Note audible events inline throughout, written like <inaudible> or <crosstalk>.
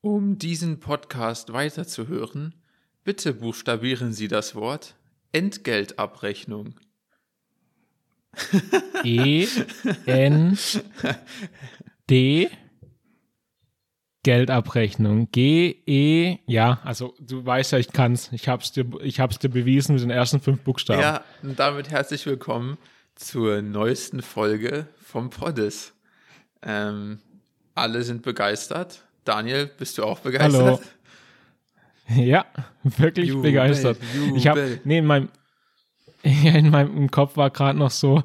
Um diesen Podcast weiterzuhören, bitte buchstabieren Sie das Wort Entgeltabrechnung. E N D Geldabrechnung. G E ja, also du weißt ja, ich kann's. Ich hab's dir ich hab's dir bewiesen mit den ersten fünf Buchstaben. Ja, und damit herzlich willkommen zur neuesten Folge vom Poddes. Ähm, alle sind begeistert. Daniel, bist du auch begeistert? Hallo. <laughs> Ja, wirklich Jubel, begeistert. Ich habe nee, in meinem <laughs> in meinem Kopf war gerade noch so,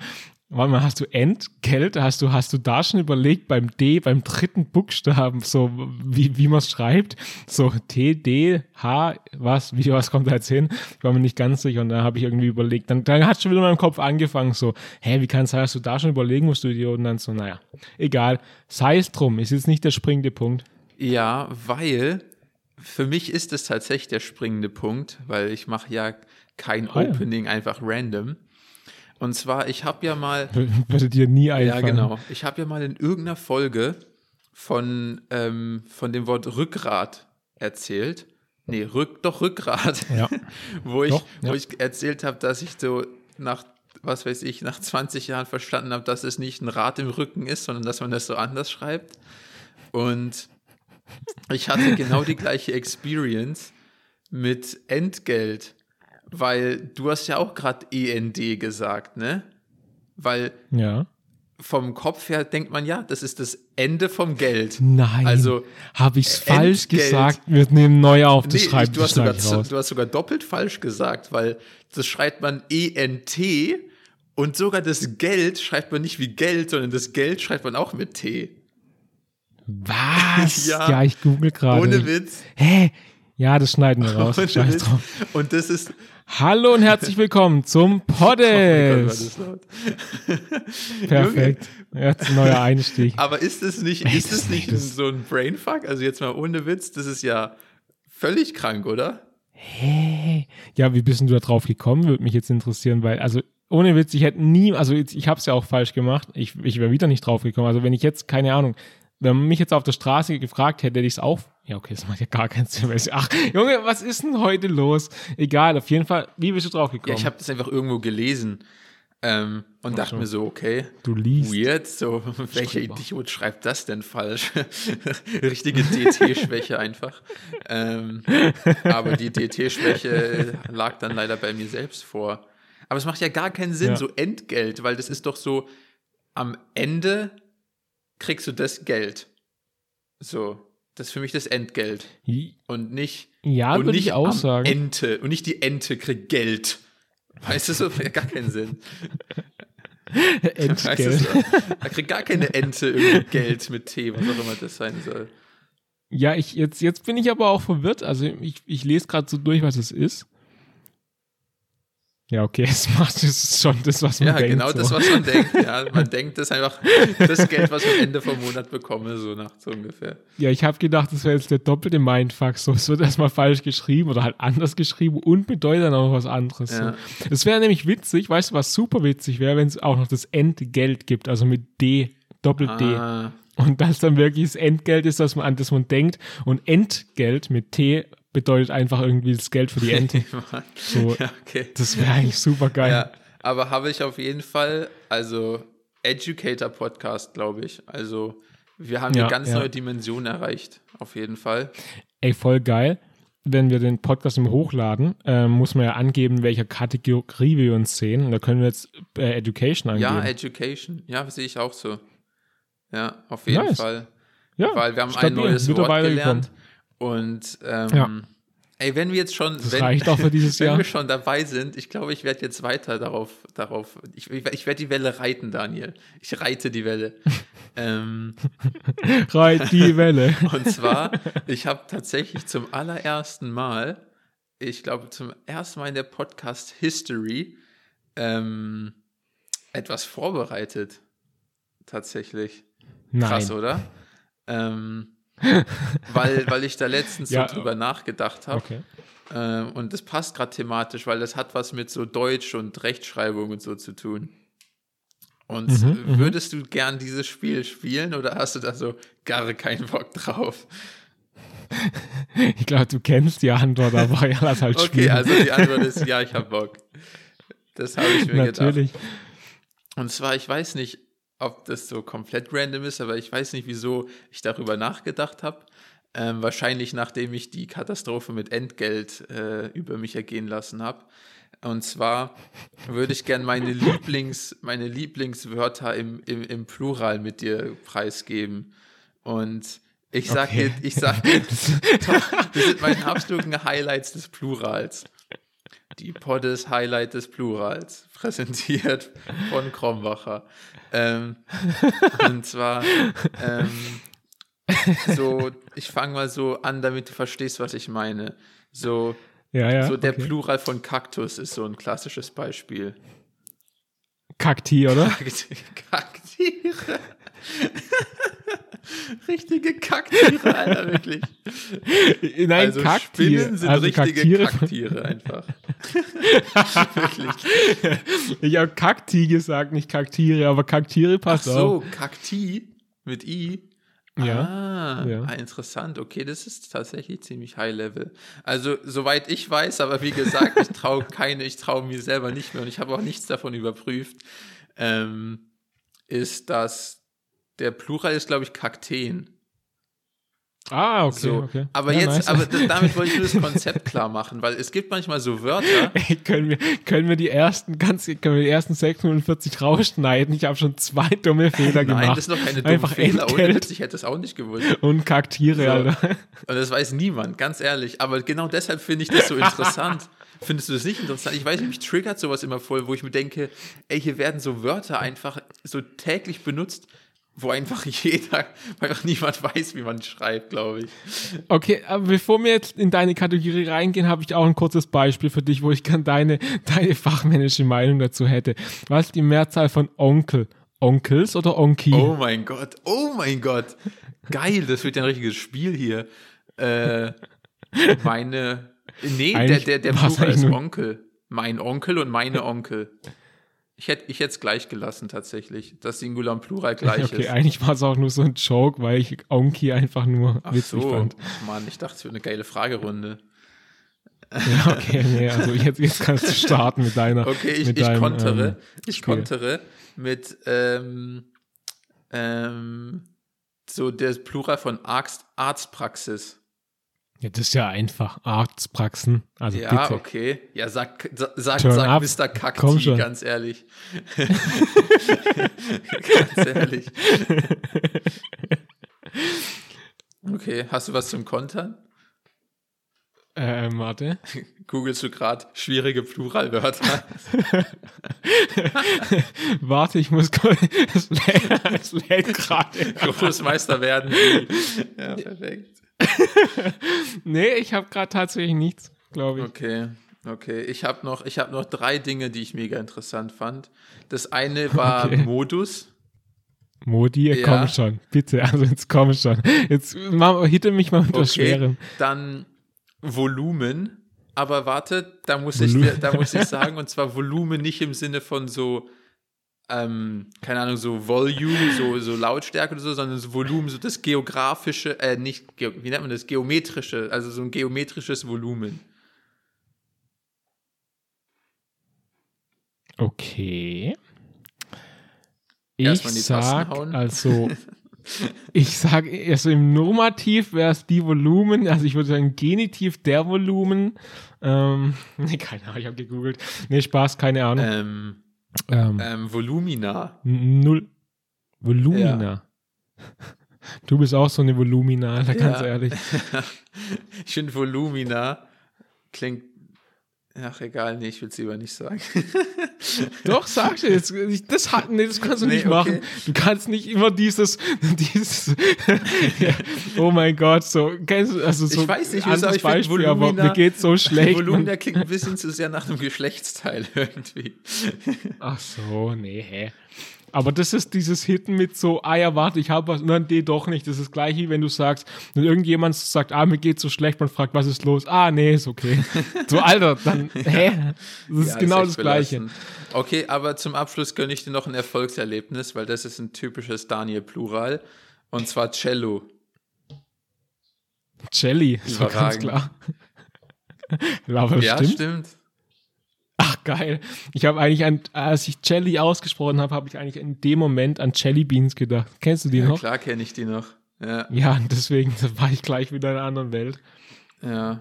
warte mal, hast du Entgelt? Hast du, hast du da schon überlegt beim D, beim dritten Buchstaben, so wie, wie man es schreibt? So T, D, H, was, wie, was kommt da jetzt hin? Ich war mir nicht ganz sicher und da habe ich irgendwie überlegt. Dann, dann hat schon wieder in meinem Kopf angefangen, so, hä, wie kann es sein, dass du da schon überlegen musst, du Idiot? Und dann so, naja, egal. Sei es drum, ist jetzt nicht der springende Punkt. Ja, weil für mich ist es tatsächlich der springende Punkt, weil ich mache ja kein ja. Opening einfach random. Und zwar, ich habe ja mal, <laughs> Würde dir nie ja einfallen. genau, ich habe ja mal in irgendeiner Folge von, ähm, von dem Wort Rückgrat erzählt. Nee, Rück, doch Rückgrat. Ja. <laughs> wo ich, Doch, wo ja. ich erzählt habe, dass ich so nach, was weiß ich, nach 20 Jahren verstanden habe, dass es nicht ein Rad im Rücken ist, sondern dass man das so anders schreibt. Und ich hatte genau die gleiche Experience mit Entgelt, weil du hast ja auch gerade END gesagt, ne? Weil Ja. vom Kopf her denkt man, ja, das ist das Ende vom Geld. Nein. Also, habe ich es falsch gesagt? Wir nehmen neu auf, das Nee, schreibt du, hast sogar, du hast sogar doppelt falsch gesagt, weil das schreibt man ENT und sogar das Geld schreibt man nicht wie Geld, sondern das Geld schreibt man auch mit T. Was? <laughs> Ja. ja. ich google gerade. Ohne Witz. Hä? Ja, das schneiden wir raus. Und das ist. Hallo und herzlich willkommen zum <laughs> Oh Poddes. laut. <laughs> Perfekt. Jetzt ein neuer Einstieg. Aber ist es nicht, ist das es nicht so ein Brainfuck? Also jetzt mal ohne Witz, das ist ja völlig krank, oder? Hä? Ja, wie bist denn du da drauf gekommen? Würde mich jetzt interessieren, weil, also ohne Witz, ich hätte nie, also ich habe es ja auch falsch gemacht. Ich, ich wäre wieder nicht drauf gekommen. Also wenn ich jetzt, keine Ahnung, wenn man mich jetzt auf der Straße gefragt hätte, hätte ich es auch. Ja, okay, das macht ja gar keinen Sinn. Ach, Junge, was ist denn heute los? Egal, auf jeden Fall, wie bist du drauf gekommen? Ja, ich habe das einfach irgendwo gelesen ähm, und dachte so. mir so, okay, du liest. weird, so, <laughs> welcher. Idiot schreibt das denn falsch? <laughs> Richtige DT-Schwäche einfach. Ähm, aber die DT-Schwäche lag dann leider bei mir selbst vor. Aber es macht ja gar keinen Sinn, Ja. so Entgelt, weil das ist doch so, am Ende kriegst du das Geld. So, das ist für mich das Entgelt. Und nicht, Ja, und würde nicht ich auch sagen. Ente. Und nicht die Ente kriegt Geld. Weißt du, so gar keinen Sinn. <laughs> Weißt du, Entgelt. so? Da kriegt gar keine Ente irgendwie Geld mit T, was auch immer das sein soll. Ja, ich, jetzt, jetzt bin ich aber auch verwirrt. Also ich, ich lese gerade so durch, was es ist. Ja, okay, <laughs> es macht es ist schon das, was man Ja, denkt. genau so. das, was man denkt. Ja, <laughs> man denkt, das ist einfach das Geld, was ich am Ende vom Monat bekomme, so nach so ungefähr. Ja, ich habe gedacht, das wäre jetzt der doppelte Mindfuck. So, es wird erstmal falsch geschrieben oder halt anders geschrieben und bedeutet dann auch noch was anderes. Ja. So. Es wäre nämlich witzig, weißt du, was super witzig wäre, wenn es auch noch das Entgelt gibt, also mit D, Doppel-D. Ah, Und das dann wirklich das Entgelt ist, dass man an das man denkt. Und Entgelt mit T bedeutet einfach irgendwie das Geld für die Ente. <laughs> So, <laughs> ja, okay. das wäre eigentlich super geil. Ja, aber habe ich auf jeden Fall, also Educator Podcast, glaube ich. Also wir haben Ja, eine ganz ja. neue Dimension erreicht, auf jeden Fall. Ey, voll geil. Wenn wir den Podcast im hochladen, ähm, muss man ja angeben, welcher Kategorie wir uns sehen. Und da können wir jetzt äh, Education angeben. Ja, Education. Ja, sehe ich auch so. Ja, auf jeden Nice. Fall. Ja, Weil wir haben stabil, ein neues Wort gelernt. Und ähm, Ja. ey, wenn wir jetzt schon, Das wenn, reicht auch für dieses <laughs> wenn Jahr. wir schon dabei sind, ich glaube, ich werde jetzt weiter darauf, darauf, ich, ich, ich werde die Welle reiten, Daniel. Ich reite die Welle. <laughs> ähm, Reit die <laughs> Welle. und zwar, ich habe tatsächlich zum allerersten Mal, ich glaube zum ersten Mal in der Podcast History, ähm, etwas vorbereitet. Tatsächlich. Nein. Krass, oder? Ähm, weil, weil ich da letztens Ja. so drüber nachgedacht habe. Okay. Ähm, und das passt gerade thematisch, weil das hat was mit so Deutsch und Rechtschreibung und so zu tun. Und Mhm, würdest du gern dieses Spiel spielen oder hast du da so gar keinen Bock drauf? <laughs> Ich glaube, du kennst die Antwort, aber ja, lass halt Okay, spielen. also die Antwort ist <laughs> ja, ich habe Bock. Das habe ich mir Natürlich. gedacht. Und zwar, ich weiß nicht, ob das so komplett random ist, aber ich weiß nicht, wieso ich darüber nachgedacht habe. Ähm, wahrscheinlich nachdem ich die Katastrophe mit Entgelt äh, über mich ergehen lassen habe. Und zwar würde ich gerne meine, <laughs> Lieblings, meine Lieblingswörter im, im, im Plural mit dir preisgeben. Und ich sag Okay. dir, ich sag dir, <laughs> das sind meine absoluten Highlights des Plurals. Die Poddes Highlight des Plurals, <laughs> präsentiert von Krombacher. Ähm, und zwar, ähm, so, ich fange mal so an, damit du verstehst, was ich meine. So, Ja, ja. so der okay. Plural von Kaktus ist so ein klassisches Beispiel. Kakti, oder? Kaktiere. <laughs> <laughs> Richtige Kaktiere, Alter, wirklich. Nein, also Kakti. Spinnen sind also richtige Kaktiere. Kaktiere einfach. <laughs> wirklich. Ich habe Kakti gesagt, nicht Kaktiere, aber Kaktiere Ach passt auch. so, Kakti mit I. Ja, Ah, ja. ah, interessant. Okay, das ist tatsächlich ziemlich high level. Also, soweit ich weiß, aber wie gesagt, ich traue <laughs> keine, ich traue mir selber nicht mehr und ich habe auch nichts davon überprüft, ähm, ist, dass der Plural ist, glaube ich, Kakteen. Ah, okay, So. okay. Aber Ja, jetzt, nice. aber d- damit wollte ich nur das <laughs> Konzept klar machen, weil es gibt manchmal so Wörter. <laughs> Ey, können wir, können wir die ersten, ganz, können wir die ersten 640 rausschneiden? Ich habe schon zwei dumme Fehler Nein, gemacht. das ist noch keine dumme Einfach Fehler. Ohne. Witz, ich hätte es auch nicht gewusst. Und Kaktiere, So. Alter. Und das weiß niemand, ganz ehrlich. Aber genau deshalb finde ich das so interessant. <laughs> Findest du das nicht interessant? Ich weiß nicht, mich triggert sowas immer voll, wo ich mir denke, ey, hier werden so Wörter einfach so täglich benutzt, wo einfach <laughs> jeder, weil einfach niemand weiß, wie man schreibt, glaube ich. Okay, aber bevor wir jetzt in deine Kategorie reingehen, habe ich auch ein kurzes Beispiel für dich, wo ich gern deine, <laughs> deine fachmännische Meinung dazu hätte. Was ist die Mehrzahl von Onkel? Onkels oder Onki? Oh mein Gott, oh mein Gott. Geil, das wird ja ein richtiges Spiel hier. Äh, meine, nee, der, der, der Plural ist Onkel. Mein Onkel und meine Onkel. Ich hätte ich es gleich gelassen, tatsächlich. Das Singular und Plural <laughs> gleich okay, ist. eigentlich war es auch nur so ein Joke, weil ich Onki einfach nur Ach witzig so, fand. Mann, ich dachte, es wird eine geile Fragerunde. <laughs> Ja, okay, nee, also jetzt, jetzt kannst du starten mit deiner. <laughs> Okay, ich, mit ich deinem, kontere, ähm, ich Spiel. kontere mit ähm, ähm, so der Plural von Arzt, Arztpraxis. Ja, das ist ja einfach. Arztpraxen. Also Ja, bitte. okay. Ja, sag, sag, sag, Turn sag up. Mr. Kakti, ganz ehrlich. <laughs> ganz ehrlich. Okay, hast du was zum Kontern? Ähm, warte. <laughs> Googlest du gerade schwierige Pluralwörter? <laughs> warte, ich muss es lädt gerade. Großmeister werden. Ja, perfekt. <laughs> Nee, ich habe gerade tatsächlich nichts, glaube ich. Okay, okay. Ich habe noch, ich hab noch drei Dinge, die ich mega interessant fand. Das eine war Okay. Modus. Modi, Ja. komm schon. Bitte, also jetzt komm schon. Jetzt mach, hitte mich mal mit was Okay, Schwerem. dann Volumen. Aber warte, da muss, ich, da muss ich sagen, und zwar Volumen nicht im Sinne von so, ähm, keine Ahnung, so Volume, so, so Lautstärke oder so, sondern so Volumen, so das geografische, äh, nicht, wie nennt man das, geometrische, also so ein geometrisches Volumen. Okay. Ich sag, also, <laughs> ich sag, also im Nomativ wäre es die Volumen, also ich würde sagen Genitiv der Volumen. Ähm, <laughs> nee, keine Ahnung, ich habe gegoogelt. Nee, Spaß, keine Ahnung. Ähm, Ähm, ähm, Volumina. Null. Volumina. <laughs> Du bist auch so eine Volumina, Alter, ganz Ja. ehrlich. <laughs> ich finde Volumina klingt. Ach, egal, nee, ich will es lieber nicht sagen. <laughs> Doch, sag dir jetzt. Das, nee, das kannst du Nee, nicht machen. okay. Du kannst nicht immer dieses, <laughs> dieses <laughs> oh mein Gott, so, also so Ich weiß nicht, anderes aber ich Beispiel, aber Volumina- mir geht's so schlecht. Volumina klingt ein bisschen zu sehr nach einem Geschlechtsteil irgendwie. Ach so, nee, hä. Aber das ist dieses Hitten mit so, ah ja, warte, ich habe was, und dann nee, doch nicht. Das ist gleich wie wenn du sagst, wenn irgendjemand sagt, ah, mir geht's so schlecht, man fragt, was ist los? Ah, nee, ist okay. <laughs> So, Alter, dann, hä? Das ist Ja, genau echt das Gleiche. belastend. Okay, aber zum Abschluss gönne ich dir noch ein Erfolgserlebnis, weil das ist ein typisches Daniel Plural. Und zwar Cello. Jelly, so ganz klar. <laughs> Aber ja, stimmt. stimmt. Ach, geil. Ich habe eigentlich an, als ich Jelly ausgesprochen habe, habe ich eigentlich in dem Moment an Jelly Beans gedacht. Kennst du die Ja, noch? klar kenne ich die noch. Ja, Ja, deswegen <laughs> war ich gleich wieder in einer anderen Welt. ja.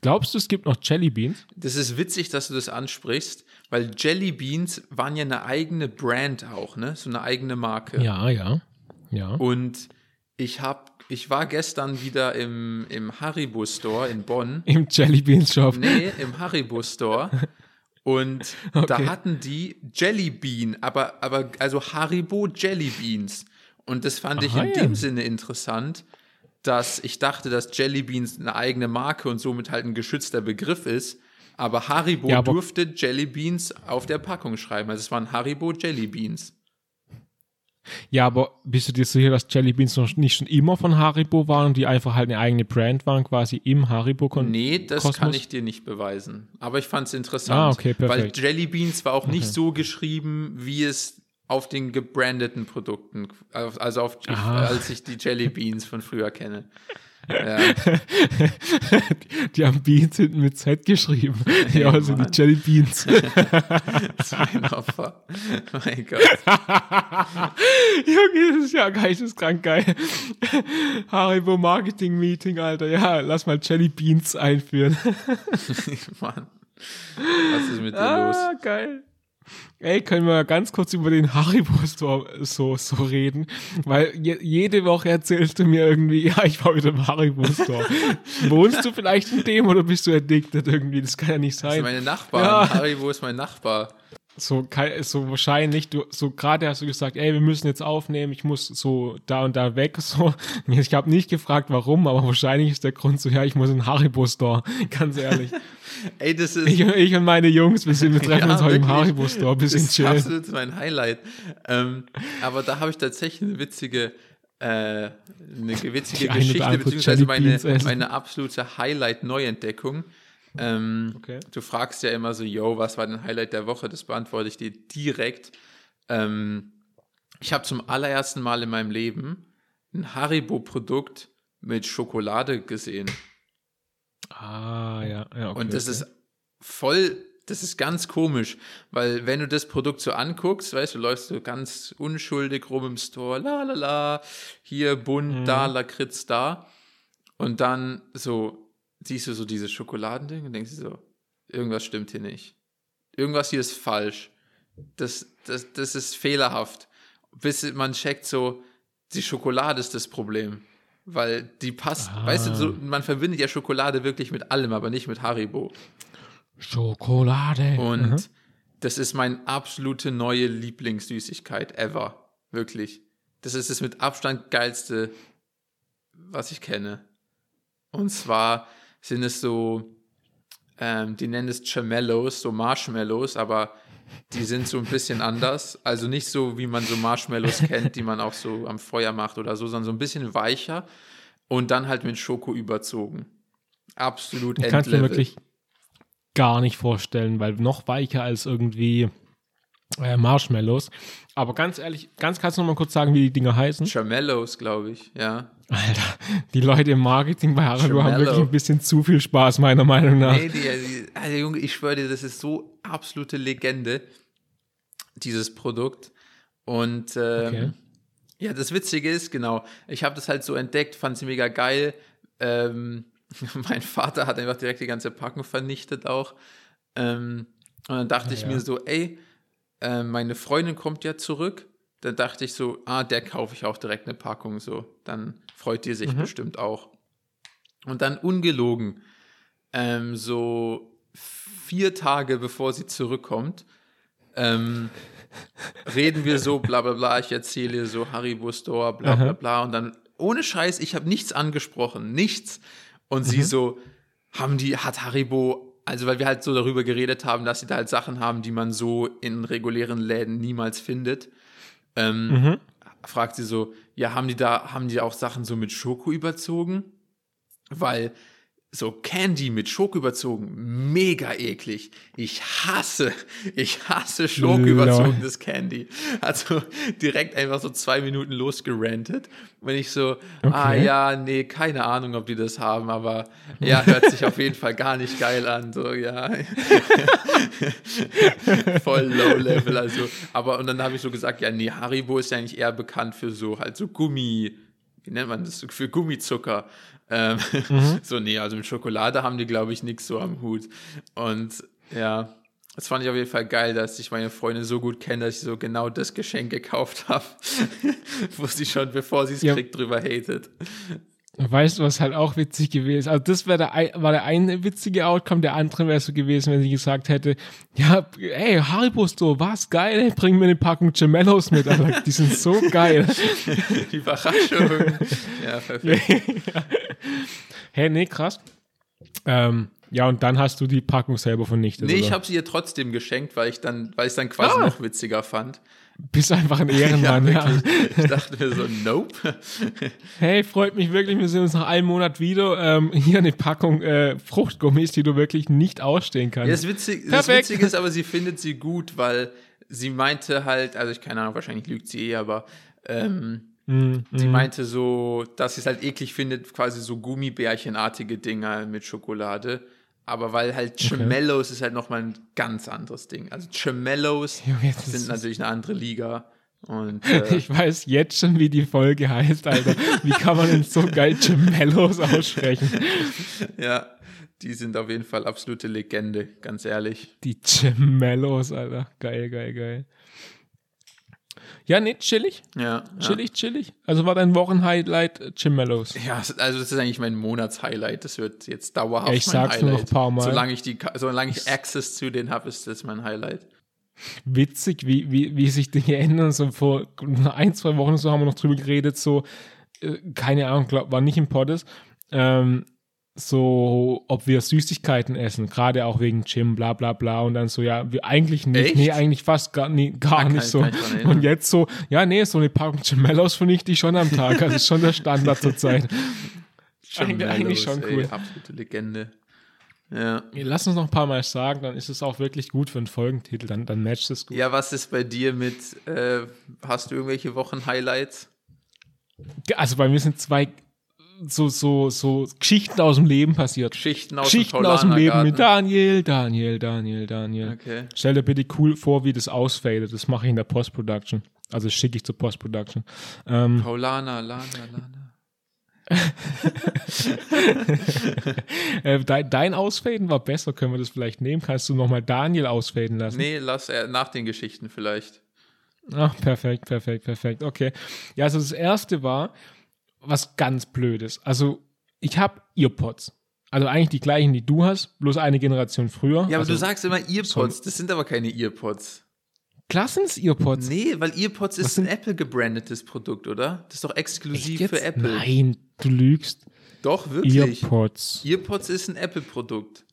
Glaubst du, es gibt noch Jelly Beans? Das ist witzig, dass du das ansprichst, weil Jelly Beans waren ja eine eigene Brand auch, ne? So eine eigene Marke. Ja, ja. Ja. Und ich hab, ich war gestern wieder im, im Haribo Store in Bonn. Im Jelly Beans Shop. Nee, im Haribo Store. <laughs> Und <laughs> da Okay. hatten die Jelly Bean, aber, aber also Haribo Jelly Beans. Und das fand ich Aha, in ja. dem Sinne interessant, dass ich dachte, dass Jelly Beans eine eigene Marke und somit halt ein geschützter Begriff ist. Aber Haribo Ja, aber- durfte Jelly Beans auf der Packung schreiben. Also es waren Haribo Jelly Beans. Ja, aber bist du dir sicher, dass Jelly Beans noch nicht schon immer von Haribo waren und die einfach halt eine eigene Brand waren, quasi im haribo kon Nee, das Kosmos? kann ich dir nicht beweisen. Aber ich fand es interessant. Ah, okay, Weil perfekt. Jelly Beans war auch nicht so geschrieben, wie es auf den gebrandeten Produkten, also auf, Ah. als ich die Jelly Beans von früher kenne. <laughs> Ja, <laughs> Die haben Beans hinten mit Z geschrieben. Hey, <laughs> ja, also die Mann. Jelly Beans. <laughs> das war ein Opfer. mein Gott. Junge, das ist ja geisteskrank geil. Haribo Marketing Meeting, Alter. Ja, lass mal Jelly Beans einführen. Mann. Was ist mit dir los? Ah, geil. Ey, können wir ganz kurz über den Haribo Store so, so reden? Weil je, jede Woche erzählst du mir irgendwie, <laughs> ja, ich war wieder im Haribo Store. <laughs> Wohnst du vielleicht in dem oder bist du addicted irgendwie? Das kann ja nicht Das ist sein. meine Nachbarn. Ja. Haribo ist mein Nachbar. So, so wahrscheinlich, du, so gerade hast du gesagt, ey, wir müssen jetzt aufnehmen, ich muss so da und da weg, <laughs> so. Ich habe nicht gefragt, warum, aber wahrscheinlich ist der Grund so, ja, ich muss in den Haribo-Store, <laughs> ganz ehrlich. <laughs> Ey, das ist. Ich, ich und meine Jungs, wir, sind, wir treffen Ja, uns heute im. Haribo-Store, ein bisschen das ist chillen. absolut mein Highlight. Ähm, aber da habe ich tatsächlich eine witzige, äh, eine witzige Die Geschichte, beziehungsweise meine, meine absolute Highlight-Neuentdeckung. Ähm, Okay. Du fragst ja immer so, yo, was war dein Highlight der Woche? Das beantworte ich dir direkt. Ähm, ich habe zum allerersten Mal in meinem Leben ein Haribo-Produkt mit Schokolade gesehen. Ah, ja, ja, okay. Und das okay. ist voll, das ist ganz komisch, weil wenn du das Produkt so anguckst, weißt du, läufst du ganz unschuldig rum im Store, la la la, hier bunt, Mhm. da, Lakritz da. Und dann so siehst du so dieses Schokoladending und denkst dir so, irgendwas stimmt hier nicht. Irgendwas hier ist falsch. Das, das, das ist fehlerhaft. Bis man checkt so, die Schokolade ist das Problem. Weil die passt, Ah. weißt du, so, man verbindet ja Schokolade wirklich mit allem, aber nicht mit Haribo. Schokolade. Und Mhm. das ist meine absolute neue Lieblingssüßigkeit ever. Wirklich. Das ist das mit Abstand geilste, was ich kenne. Und zwar sind es so, ähm, die nennen es Chamellos, so Marshmallows, aber die sind so ein bisschen anders. Also nicht so, wie man so Marshmallows kennt, die man auch so am Feuer macht oder so, sondern so ein bisschen weicher und dann halt mit Schoko überzogen. Absolut Ich kann es mir Endlevel. wirklich gar nicht vorstellen, weil noch weicher als irgendwie äh, Marshmallows. Aber ganz ehrlich, ganz kannst du noch mal kurz sagen, wie die Dinger heißen? Chamellos, glaube ich, ja. Alter, die Leute im Marketing bei Haribo haben wirklich ein bisschen zu viel Spaß, meiner Meinung nach. Nee, die, die, also Junge, ich schwöre dir, das ist so absolute Legende, dieses Produkt. Und ähm, Okay. ja, das Witzige ist, genau, ich habe das halt so entdeckt, fand sie mega geil. Ähm, <laughs> mein Vater hat einfach direkt die ganze Packung vernichtet auch. Ähm, und dann dachte Ah, ich ja. mir so, ey, äh, meine Freundin kommt ja zurück. Dann dachte ich so, ah, der kaufe ich auch direkt eine Packung so. Dann freut die sich Mhm. bestimmt auch. Und dann ungelogen, ähm, so vier Tage bevor sie zurückkommt, ähm, reden wir so, bla bla bla, ich erzähle so Haribo Store, bla bla bla. Und dann, ohne Scheiß, ich habe nichts angesprochen, nichts. Und sie so, haben die, hat Haribo, also weil wir halt so darüber geredet haben, dass sie da halt Sachen haben, die man so in regulären Läden niemals findet. Ähm, Mhm. fragt sie so, ja, haben die da, haben die auch Sachen so mit Schoko überzogen? Weil so Candy mit Schoko überzogen, mega eklig. Ich hasse, ich hasse Schoko überzogenes Candy. Also direkt einfach so zwei Minuten losgerantet. Wenn ich so, ah, okay. ah ja, nee, keine Ahnung, ob die das haben, aber ja, hört sich auf jeden Fall gar nicht geil an. So, ja. <laughs> Voll low level, also. Aber und dann habe ich so gesagt, ja, nee, Haribo ist ja eigentlich eher bekannt für so halt so Gummi, wie nennt man das, für Gummizucker. Ähm, mhm. <laughs> So, nee, also mit Schokolade haben die, glaube ich, nichts so am Hut. Und ja, das fand ich auf jeden Fall geil, dass ich meine Freunde so gut kenne, dass ich so genau das Geschenk gekauft habe, <laughs> wo sie schon, bevor sie es ja. kriegt, drüber hatet. Weißt du, was halt auch witzig gewesen ist? Also, das wäre der, war der eine witzige Outcome, der andere wäre so gewesen, wenn sie gesagt hätte, ja, ey, Haribo Store, was geil, ey, bring mir eine Packung Gemellos mit, Alter. Die sind so geil. Die <laughs> Überraschung. ja, perfekt. ja. Hey, nee, krass. Ähm, ja, und dann hast du die Packung selber vernichtet. Nee, oder? ich habe sie ihr trotzdem geschenkt, weil ich dann, weil ich dann quasi ah. noch witziger fand. Bist einfach ein <laughs> Ehrenmann, ja. ja. Ich dachte mir so, nope. <laughs> Hey, freut mich wirklich, wir sehen uns nach einem Monat wieder. Ähm, hier eine Packung äh, Fruchtgummis, die du wirklich nicht ausstehen kannst. Ja, das, Witzig, das Witzige ist <laughs> aber, sie findet sie gut, weil sie meinte halt, also ich keine Ahnung, wahrscheinlich lügt sie eh, aber ähm, mm, sie meinte so, dass sie es halt eklig findet, quasi so Gummibärchenartige Dinger mit Schokolade. Aber weil halt Gemellos okay. ist halt nochmal ein ganz anderes Ding. Also Gemellos <laughs> sind natürlich eine andere Liga. Und, <laughs> äh, ich weiß jetzt schon, wie die Folge heißt, Alter. Wie kann man denn so geil Gemellos aussprechen? <laughs> ja, die sind auf jeden Fall absolute Legende, ganz ehrlich. Die Gemellos, Alter. Geil, geil, geil. Ja, nee, chillig. Ja. Chillig, ja. chillig. Also war dein Wochenhighlight äh, Jim Mellows. Ja, also das ist eigentlich mein Monatshighlight. Das wird jetzt dauerhaft ich mein sag's Highlight. noch ein paar Mal. Solange ich, die, solange ich Access zu denen habe, ist das mein Highlight. Witzig, wie, wie, wie sich Dinge ändern. So vor ein, zwei Wochen so haben wir noch drüber geredet, so, äh, keine Ahnung, glaub, war nicht im Poddes. Ähm, so, ob wir Süßigkeiten essen, gerade auch wegen Gym, bla bla bla. Und dann so, ja, wir eigentlich nicht, Echt? nee, eigentlich fast gar, nee, gar ja, nicht so. Und jetzt so, ja, nee, so eine Packung Gemellos vernichte ich schon am Tag. Das ist schon der Standard zurzeit. <laughs> eigentlich, eigentlich schon cool. Ey, absolute Legende. Ja. Lass uns noch ein paar Mal sagen, dann ist es auch wirklich gut für einen Folgentitel, dann, dann matcht es gut. Ja, was ist bei dir mit, äh, hast du irgendwelche Wochen-Highlights? Also bei mir sind zwei so, so, so Geschichten aus dem Leben passiert. Geschichten aus, Geschichten dem, aus dem Leben mit Daniel, Daniel, Daniel, Daniel. Okay. Stell dir bitte cool vor, wie das ausfadet. Das mache ich in der Post-Production. Also schicke ich zur Post-Production. Ähm, Paulana, Lana, Lana. <laughs> äh, dein, dein, Ausfaden war besser, können wir das vielleicht nehmen? Kannst du nochmal Daniel ausfaden lassen? Nee, lass er nach den Geschichten vielleicht. Ach, perfekt, perfekt, perfekt. Okay. Ja, also das erste war, was ganz Blödes. Also, ich habe Earpods. Also eigentlich die gleichen, die du hast, bloß eine Generation früher. Ja, aber also, du sagst immer Earpods, das sind aber keine Earpods. Klar sind es Earpods. Nee, weil Earpods ist ein Apple gebrandetes Produkt, oder? Das ist doch exklusiv für Apple. Nein, du lügst. Doch, wirklich. Earpods. Earpods ist ein Apple-Produkt.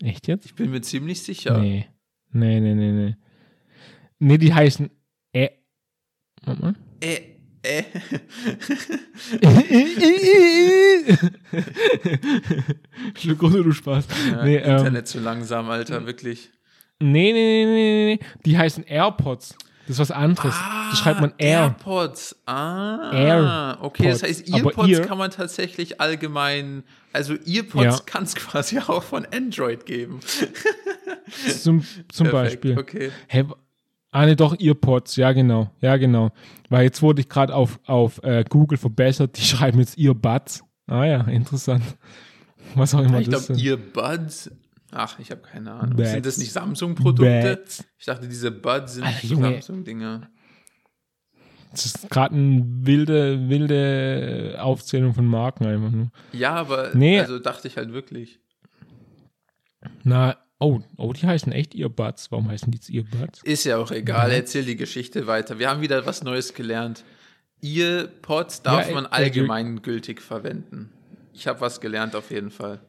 Echt jetzt? Ich bin mir ziemlich sicher. Nee. Nee, nee, nee, nee. Nee, die heißen Ä. Warte mal. Ä. Äh. <laughs> Schluck runter, du Spaß. Ja, nee, Internet ähm, zu langsam, Alter, wirklich. Nee, nee, nee, nee, nee. Die heißen AirPods. Das ist was anderes. Ah, das schreibt man Air. AirPods. Ah. AirPods. Okay, das heißt, Earpods Ear, kann man tatsächlich allgemein, also Earpods ja. kann es <laughs> quasi auch von Android geben. zum zum Beispiel. Okay. Hey, Ah, ne, doch, Earpods, ja, genau. Ja, genau. Weil jetzt wurde ich gerade auf, auf äh, Google verbessert, die <laughs> schreiben jetzt Earbuds. Ah ja, interessant. Was auch immer ich das Ich glaube, Earbuds. Ach, ich habe keine Ahnung. Bats. Sind das nicht Samsung-Produkte? Ich dachte, diese Buds sind Samsung-Dinger. Das ist gerade eine wilde, wilde Aufzählung von Marken einfach nur. Ja, aber nee. also dachte ich halt wirklich. Na, Oh, oh, die heißen echt Earbuds. Warum heißen die jetzt Earbuds? Ist ja auch egal. Ja. Erzähl die Geschichte weiter. Wir haben wieder was Neues gelernt. Earpods darf ja, man allgemeingültig verwenden. Ich habe was gelernt auf jeden Fall.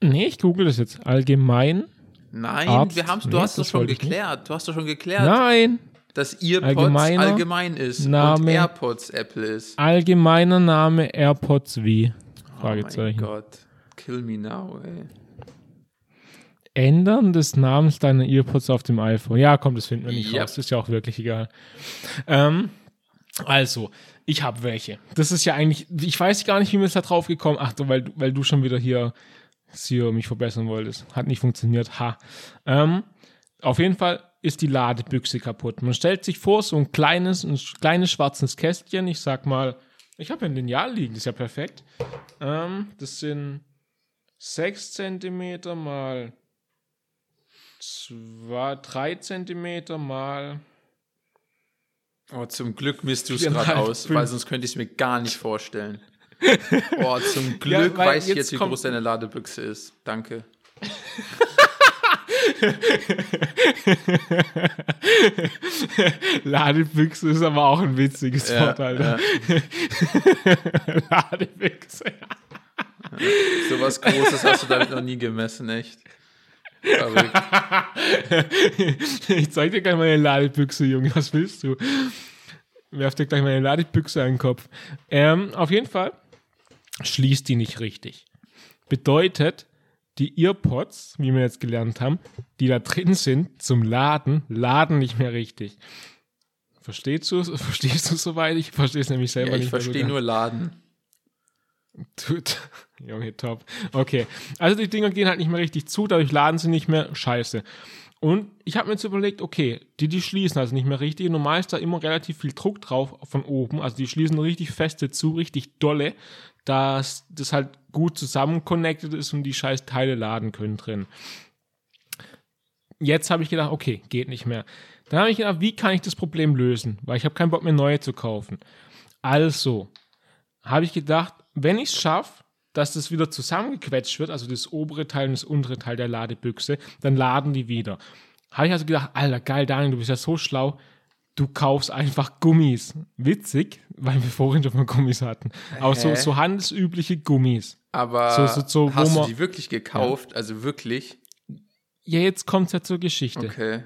Nee, ich google das jetzt. Allgemein. Nein, Arzt? wir haben's, du nee, hast das schon geklärt. Du hast doch schon geklärt. Nein. Dass Earpods allgemein ist Name, und AirPods Apple ist. Allgemeiner Name AirPods wie? Fragezeichen. Oh mein Gott. kill me now, ey. Ändern des Namens deiner Earpods auf dem iPhone. Ja, komm, das finden wir nicht Ja. raus. Das ist ja auch wirklich egal. Ähm, also, ich habe welche. Das ist ja eigentlich, ich weiß gar nicht, wie wir jetzt da drauf gekommen. Ach, weil, du- weil du schon wieder hier, hier mich verbessern wolltest. Hat nicht funktioniert. Ha. Ähm, auf jeden Fall ist die Ladebüchse kaputt. Man stellt sich vor, so ein kleines, ein kleines schwarzes Kästchen. Ich sag mal, ich habe ja ein Lineal liegen, das ist ja perfekt. Ähm, das sind 6 cm mal 2, 3 cm mal. Oh, zum Glück misst du es gerade aus, fünf. weil sonst könnte ich es mir gar nicht vorstellen. <laughs> Oh, zum Glück Ja, weiß ich jetzt wie groß deine Ladebüchse ist. Danke. <laughs> Ladebüchse ist aber auch ein witziges Ja, Wort, Alter. <laughs> Ladebüchse. So was Großes hast du damit noch nie gemessen, echt. <laughs> Ich zeig dir gleich meine Ladebüchse, Junge. Was willst du? Werf dir gleich meine Ladebüchse an den Kopf. Ähm, auf jeden Fall schließt die nicht richtig. Bedeutet, die Earpods, wie wir jetzt gelernt haben, die da drin sind zum Laden, laden nicht mehr richtig. Verstehst du <laughs> Verstehst du soweit? Ich verstehe es nämlich selber Ja, ich nicht. so verstehe nur Laden. Tut. Junge, top. Okay. Also die Dinger gehen halt nicht mehr richtig zu, dadurch laden sie nicht mehr. Scheiße. Und ich habe mir jetzt überlegt, okay, die, die schließen also nicht mehr richtig. Normal ist da immer relativ viel Druck drauf von oben. Also die schließen richtig feste zu, richtig dolle, dass das halt gut zusammen connected ist und die scheiß Teile laden können drin. Jetzt habe ich gedacht, okay, geht nicht mehr. Dann habe ich gedacht, wie kann ich das Problem lösen? Weil ich habe keinen Bock mehr neue zu kaufen. Also, habe ich gedacht, wenn ich es schaffe, dass das wieder zusammengequetscht wird, also das obere Teil und das untere Teil der Ladebüchse, dann laden die wieder. Habe ich also gedacht, Alter, geil, Daniel, du bist ja so schlau, du kaufst einfach Gummis. Witzig, weil wir vorhin schon mal Gummis hatten. Aber so, so handelsübliche Gummis. Aber So- so- hast du die wirklich gekauft? Also wirklich? Ja, jetzt kommt es ja zur Geschichte. Okay.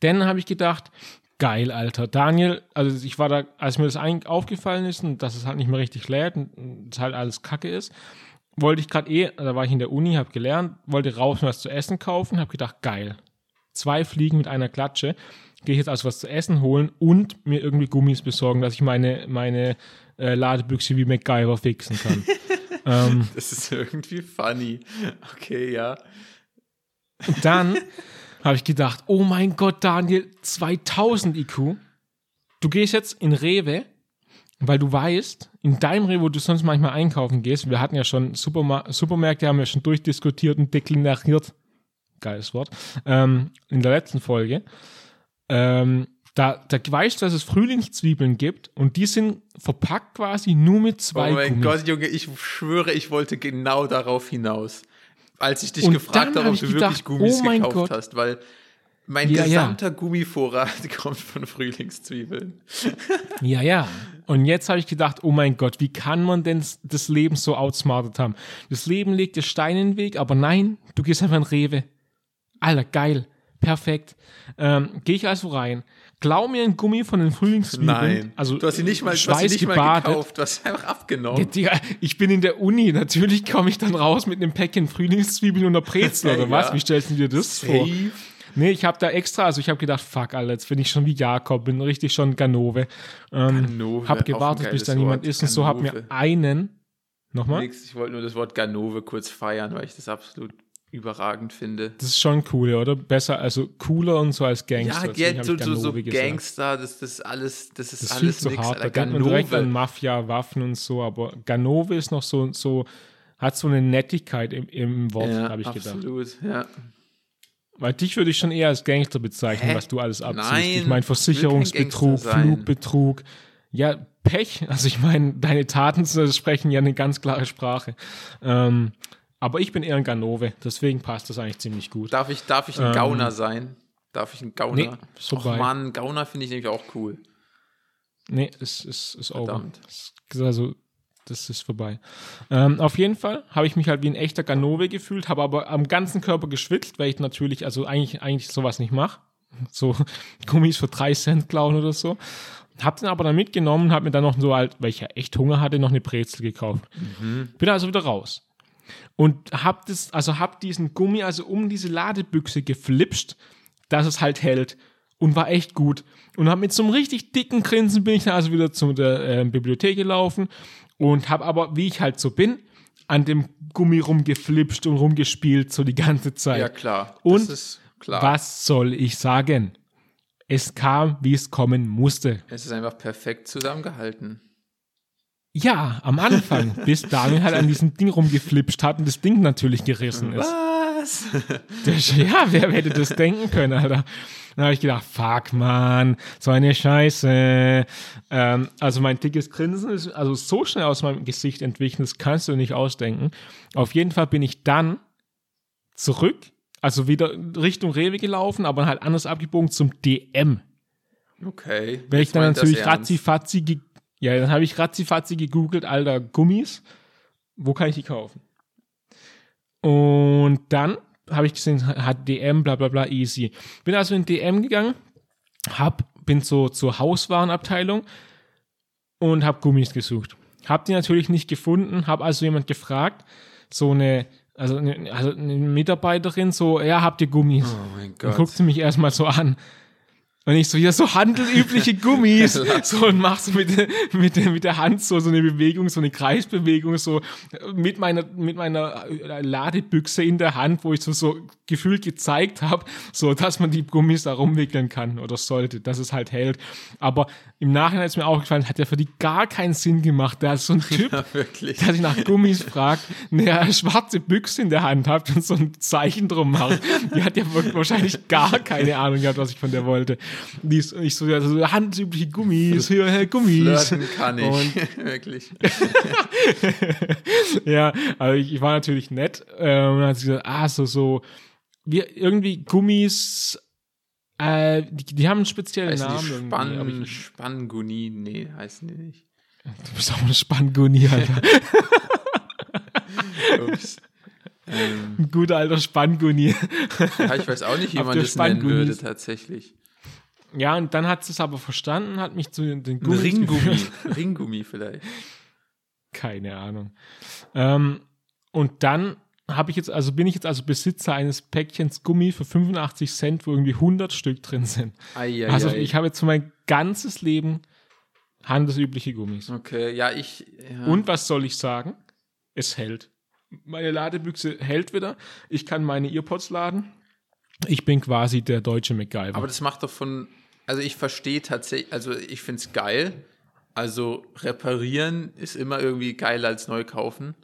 Dann habe ich gedacht, geil, Alter. Daniel, also ich war da, als mir das eigentlich aufgefallen ist und dass es halt nicht mehr richtig lädt und es halt alles kacke ist, wollte ich gerade eh, da war ich in der Uni, habe gelernt, wollte raus was zu essen kaufen, habe gedacht, geil. Zwei Fliegen mit einer Klatsche. Gehe ich jetzt also was zu essen holen und mir irgendwie Gummis besorgen, dass ich meine, meine äh, Ladebüchse wie MacGyver fixen kann. <laughs> ähm, Das ist irgendwie funny. Okay, ja. Und dann <laughs> habe ich gedacht, oh mein Gott, Daniel, 2000 IQ. Du gehst jetzt in Rewe, weil du weißt, in deinem Rewe, wo du sonst manchmal einkaufen gehst, wir hatten ja schon Superma Supermärkte, haben wir schon durchdiskutiert und dekliniert, geiles Wort, ähm, in der letzten Folge. Ähm, da, da weißt du, dass es Frühlingszwiebeln gibt und die sind verpackt quasi nur mit zwei Oh mein Gummis. Gott, Junge, ich schwöre, ich wollte genau darauf hinaus. Als ich dich Und gefragt habe, hab ob ich du gedacht, wirklich Gummis oh gekauft Gott. hast, weil mein Ja, ja. gesamter Gummivorrat <laughs> kommt von Frühlingszwiebeln. <laughs> Ja, ja. Und jetzt habe ich gedacht, oh mein Gott, wie kann man denn das Leben so outsmartet haben? Das Leben legt dir Steine in den Weg, aber nein, du gehst einfach in Rewe. Alter, geil. Perfekt. Ähm, Gehe ich also rein. Klau mir ein Gummi von den Frühlingszwiebeln. Nein, Also du hast sie nicht mal, du hast sie nicht mal schweißgebadet. gekauft, du hast sie einfach Ja, abgenommen. Digga, ich bin in der Uni. Natürlich komme ich dann raus mit einem Päckchen Frühlingszwiebeln und einer Brezel oder <laughs> was? Ja. Wie stellst du dir das vor? Safe. Nee, ich habe da extra, also ich habe gedacht, fuck, Alter, jetzt bin ich schon wie Jakob, bin richtig schon Ganove. Ähm, Ganove, hab gewartet, bis jemand Wort. ist und so hab mir einen, nochmal, Nix, ich wollte nur das Wort Ganove kurz feiern, weil ich das absolut überragend finde. das ist schon cool, oder? Besser, also cooler und so als Gangster. Ja, hab so, so, so. Gangster, das, das ist alles, das ist Das alles nix. hart, da denkt man direkt an. Mafia, Waffen und so, aber Ganove ist noch so, so hat so eine Nettigkeit im, im Wort, Ja, habe ich gedacht. absolut, ja. Weil dich würde ich schon eher als Gangster bezeichnen, Hä? was du alles abziehst. Nein, ich meine Versicherungsbetrug. Flugbetrug. Ja, Pech. Also ich meine, deine Taten sprechen ja eine ganz klare Sprache. Ähm, aber ich bin eher ein Ganove, deswegen passt das eigentlich ziemlich gut. Darf ich, darf ich ein Gauner sein? Darf ich ein Gauner? Nee, ist Och. Mann, Gauner finde ich nämlich auch cool. Nee, es ist, ist over. Also, das ist vorbei. Ähm, auf jeden Fall habe ich mich halt wie ein echter Ganove gefühlt, habe aber am ganzen Körper geschwitzt, weil ich natürlich, also eigentlich, eigentlich sowas nicht mache. So <laughs> Gummis für drei Cent klauen oder so. Hab den aber dann mitgenommen, hab mir dann noch so halt, weil ich ja echt Hunger hatte, noch eine Brezel gekauft. Bin also wieder raus. Und hab das, also hab diesen Gummi also um diese Ladebüchse geflipst, dass es halt hält und war echt gut. Und hab mit so einem richtig dicken Grinsen bin ich dann also wieder zu der äh, Bibliothek gelaufen und hab aber, wie ich halt so bin, an dem Gummi rumgeflipst und rumgespielt so die ganze Zeit. Ja, klar. Und klar. Was soll ich sagen? Es kam, wie es kommen musste. Es ist einfach perfekt zusammengehalten. Ja, am Anfang, <laughs> bis Daniel halt an diesem Ding rumgeflipst hat und das Ding natürlich gerissen ist. Was? Das, ja, wer hätte das denken können, Alter? Dann habe ich gedacht, fuck, man, so eine Scheiße. Ähm, also mein dickes Grinsen ist also so schnell aus meinem Gesicht entwichen, das kannst du nicht ausdenken. Auf jeden Fall bin ich dann zurück, also wieder Richtung Rewe gelaufen, aber halt anders abgebogen zum DM. Okay. Weil ich dann natürlich ratzifatzi, ja, dann habe ich ratzifatzi gegoogelt, alter Gummis, wo kann ich die kaufen? Und dann habe ich gesehen, hat DM, bla bla bla, easy. Bin also in DM gegangen, hab, bin so zur Hauswarenabteilung und habe Gummis gesucht. Hab die natürlich nicht gefunden, habe also jemand gefragt, so eine, also eine, also eine Mitarbeiterin, so, ja, habt ihr Gummis? Oh mein Gott. guckt sie mich erstmal so an. Und ich so, <laughs> ja, so handelübliche Gummis. so und mach so mit, mit, der- mit der Hand so, so eine Bewegung, so eine Kreisbewegung, so mit meiner, mit meiner Ladebüchse in der Hand, wo ich so, so gefühlt gezeigt habe, so dass man die Gummis da rumwickeln kann oder sollte, dass es halt hält. Aber im Nachhinein ist mir aufgefallen, hat ja für die gar keinen Sinn gemacht. Der ist so ein <laughs> Typ, Ja, der sich nach Gummis fragt, eine schwarze Büchse in der Hand hat und so ein Zeichen drum macht. Die hat ja wahrscheinlich gar keine Ahnung gehabt, was ich von der wollte. Die ist, ich so, ja, so handübliche Gummis, hier, Gummis. Flirten kann ich. Und <laughs> wirklich. <laughs> ja, also ich, ich war natürlich nett. Äh, und dann hat sie gesagt, ah, so, so, wir irgendwie Gummis, äh, die, die haben einen speziellen Heißen Namen. Spann, ich, Spanguni? Nee, heißen die nicht. du bist auch ein Spannguni, Alter. <laughs> Ups. ähm, Ein guter alter Spannguni. ja, ich weiß auch nicht, wie man das nennen würde, tatsächlich. Ja, und dann hat sie es aber verstanden, hat mich zu den Gummis Ringgummi. <laughs> Ringgummi vielleicht. Keine Ahnung. Ähm, und dann habe ich jetzt, also bin ich jetzt also Besitzer eines Päckchens Gummi für 85 Cent, wo irgendwie 100 Stück drin sind. Eieiei. Also ich habe jetzt für mein ganzes Leben handelsübliche Gummis. Okay, ja, ich. Ja. Und was soll ich sagen? Es hält. Meine Ladebüchse hält wieder. Ich kann meine Earpods laden. Ich bin quasi der deutsche MacGyver. Aber das macht doch von. Also ich verstehe tatsächlich, also ich finde es geil. Also reparieren ist immer irgendwie geiler als neu kaufen.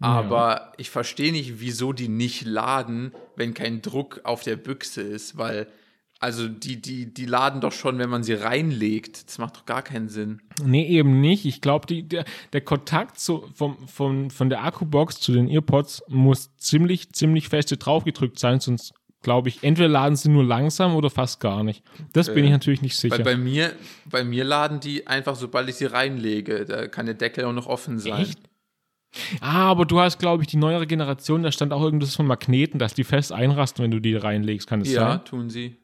Aber ich verstehe nicht, wieso die nicht laden, wenn kein Druck auf der Büchse ist, weil also die, die, die laden doch schon, wenn man sie reinlegt. Das macht doch gar keinen Sinn. Nee, eben nicht. Ich glaube, der, der Kontakt zu, vom, vom, von der Akkubox zu den Earpods muss ziemlich, ziemlich feste draufgedrückt sein, sonst glaube ich, entweder laden sie nur langsam oder fast gar nicht. Das bin Okay. ich natürlich nicht sicher. Weil bei mir, bei mir laden die einfach, sobald ich sie reinlege. Da kann der Deckel auch noch offen sein. Echt? ah, aber du hast, glaube ich, die neuere Generation, da stand auch irgendwas von Magneten, dass die fest einrasten, wenn du die reinlegst. Kann es Ja, sein? tun sie.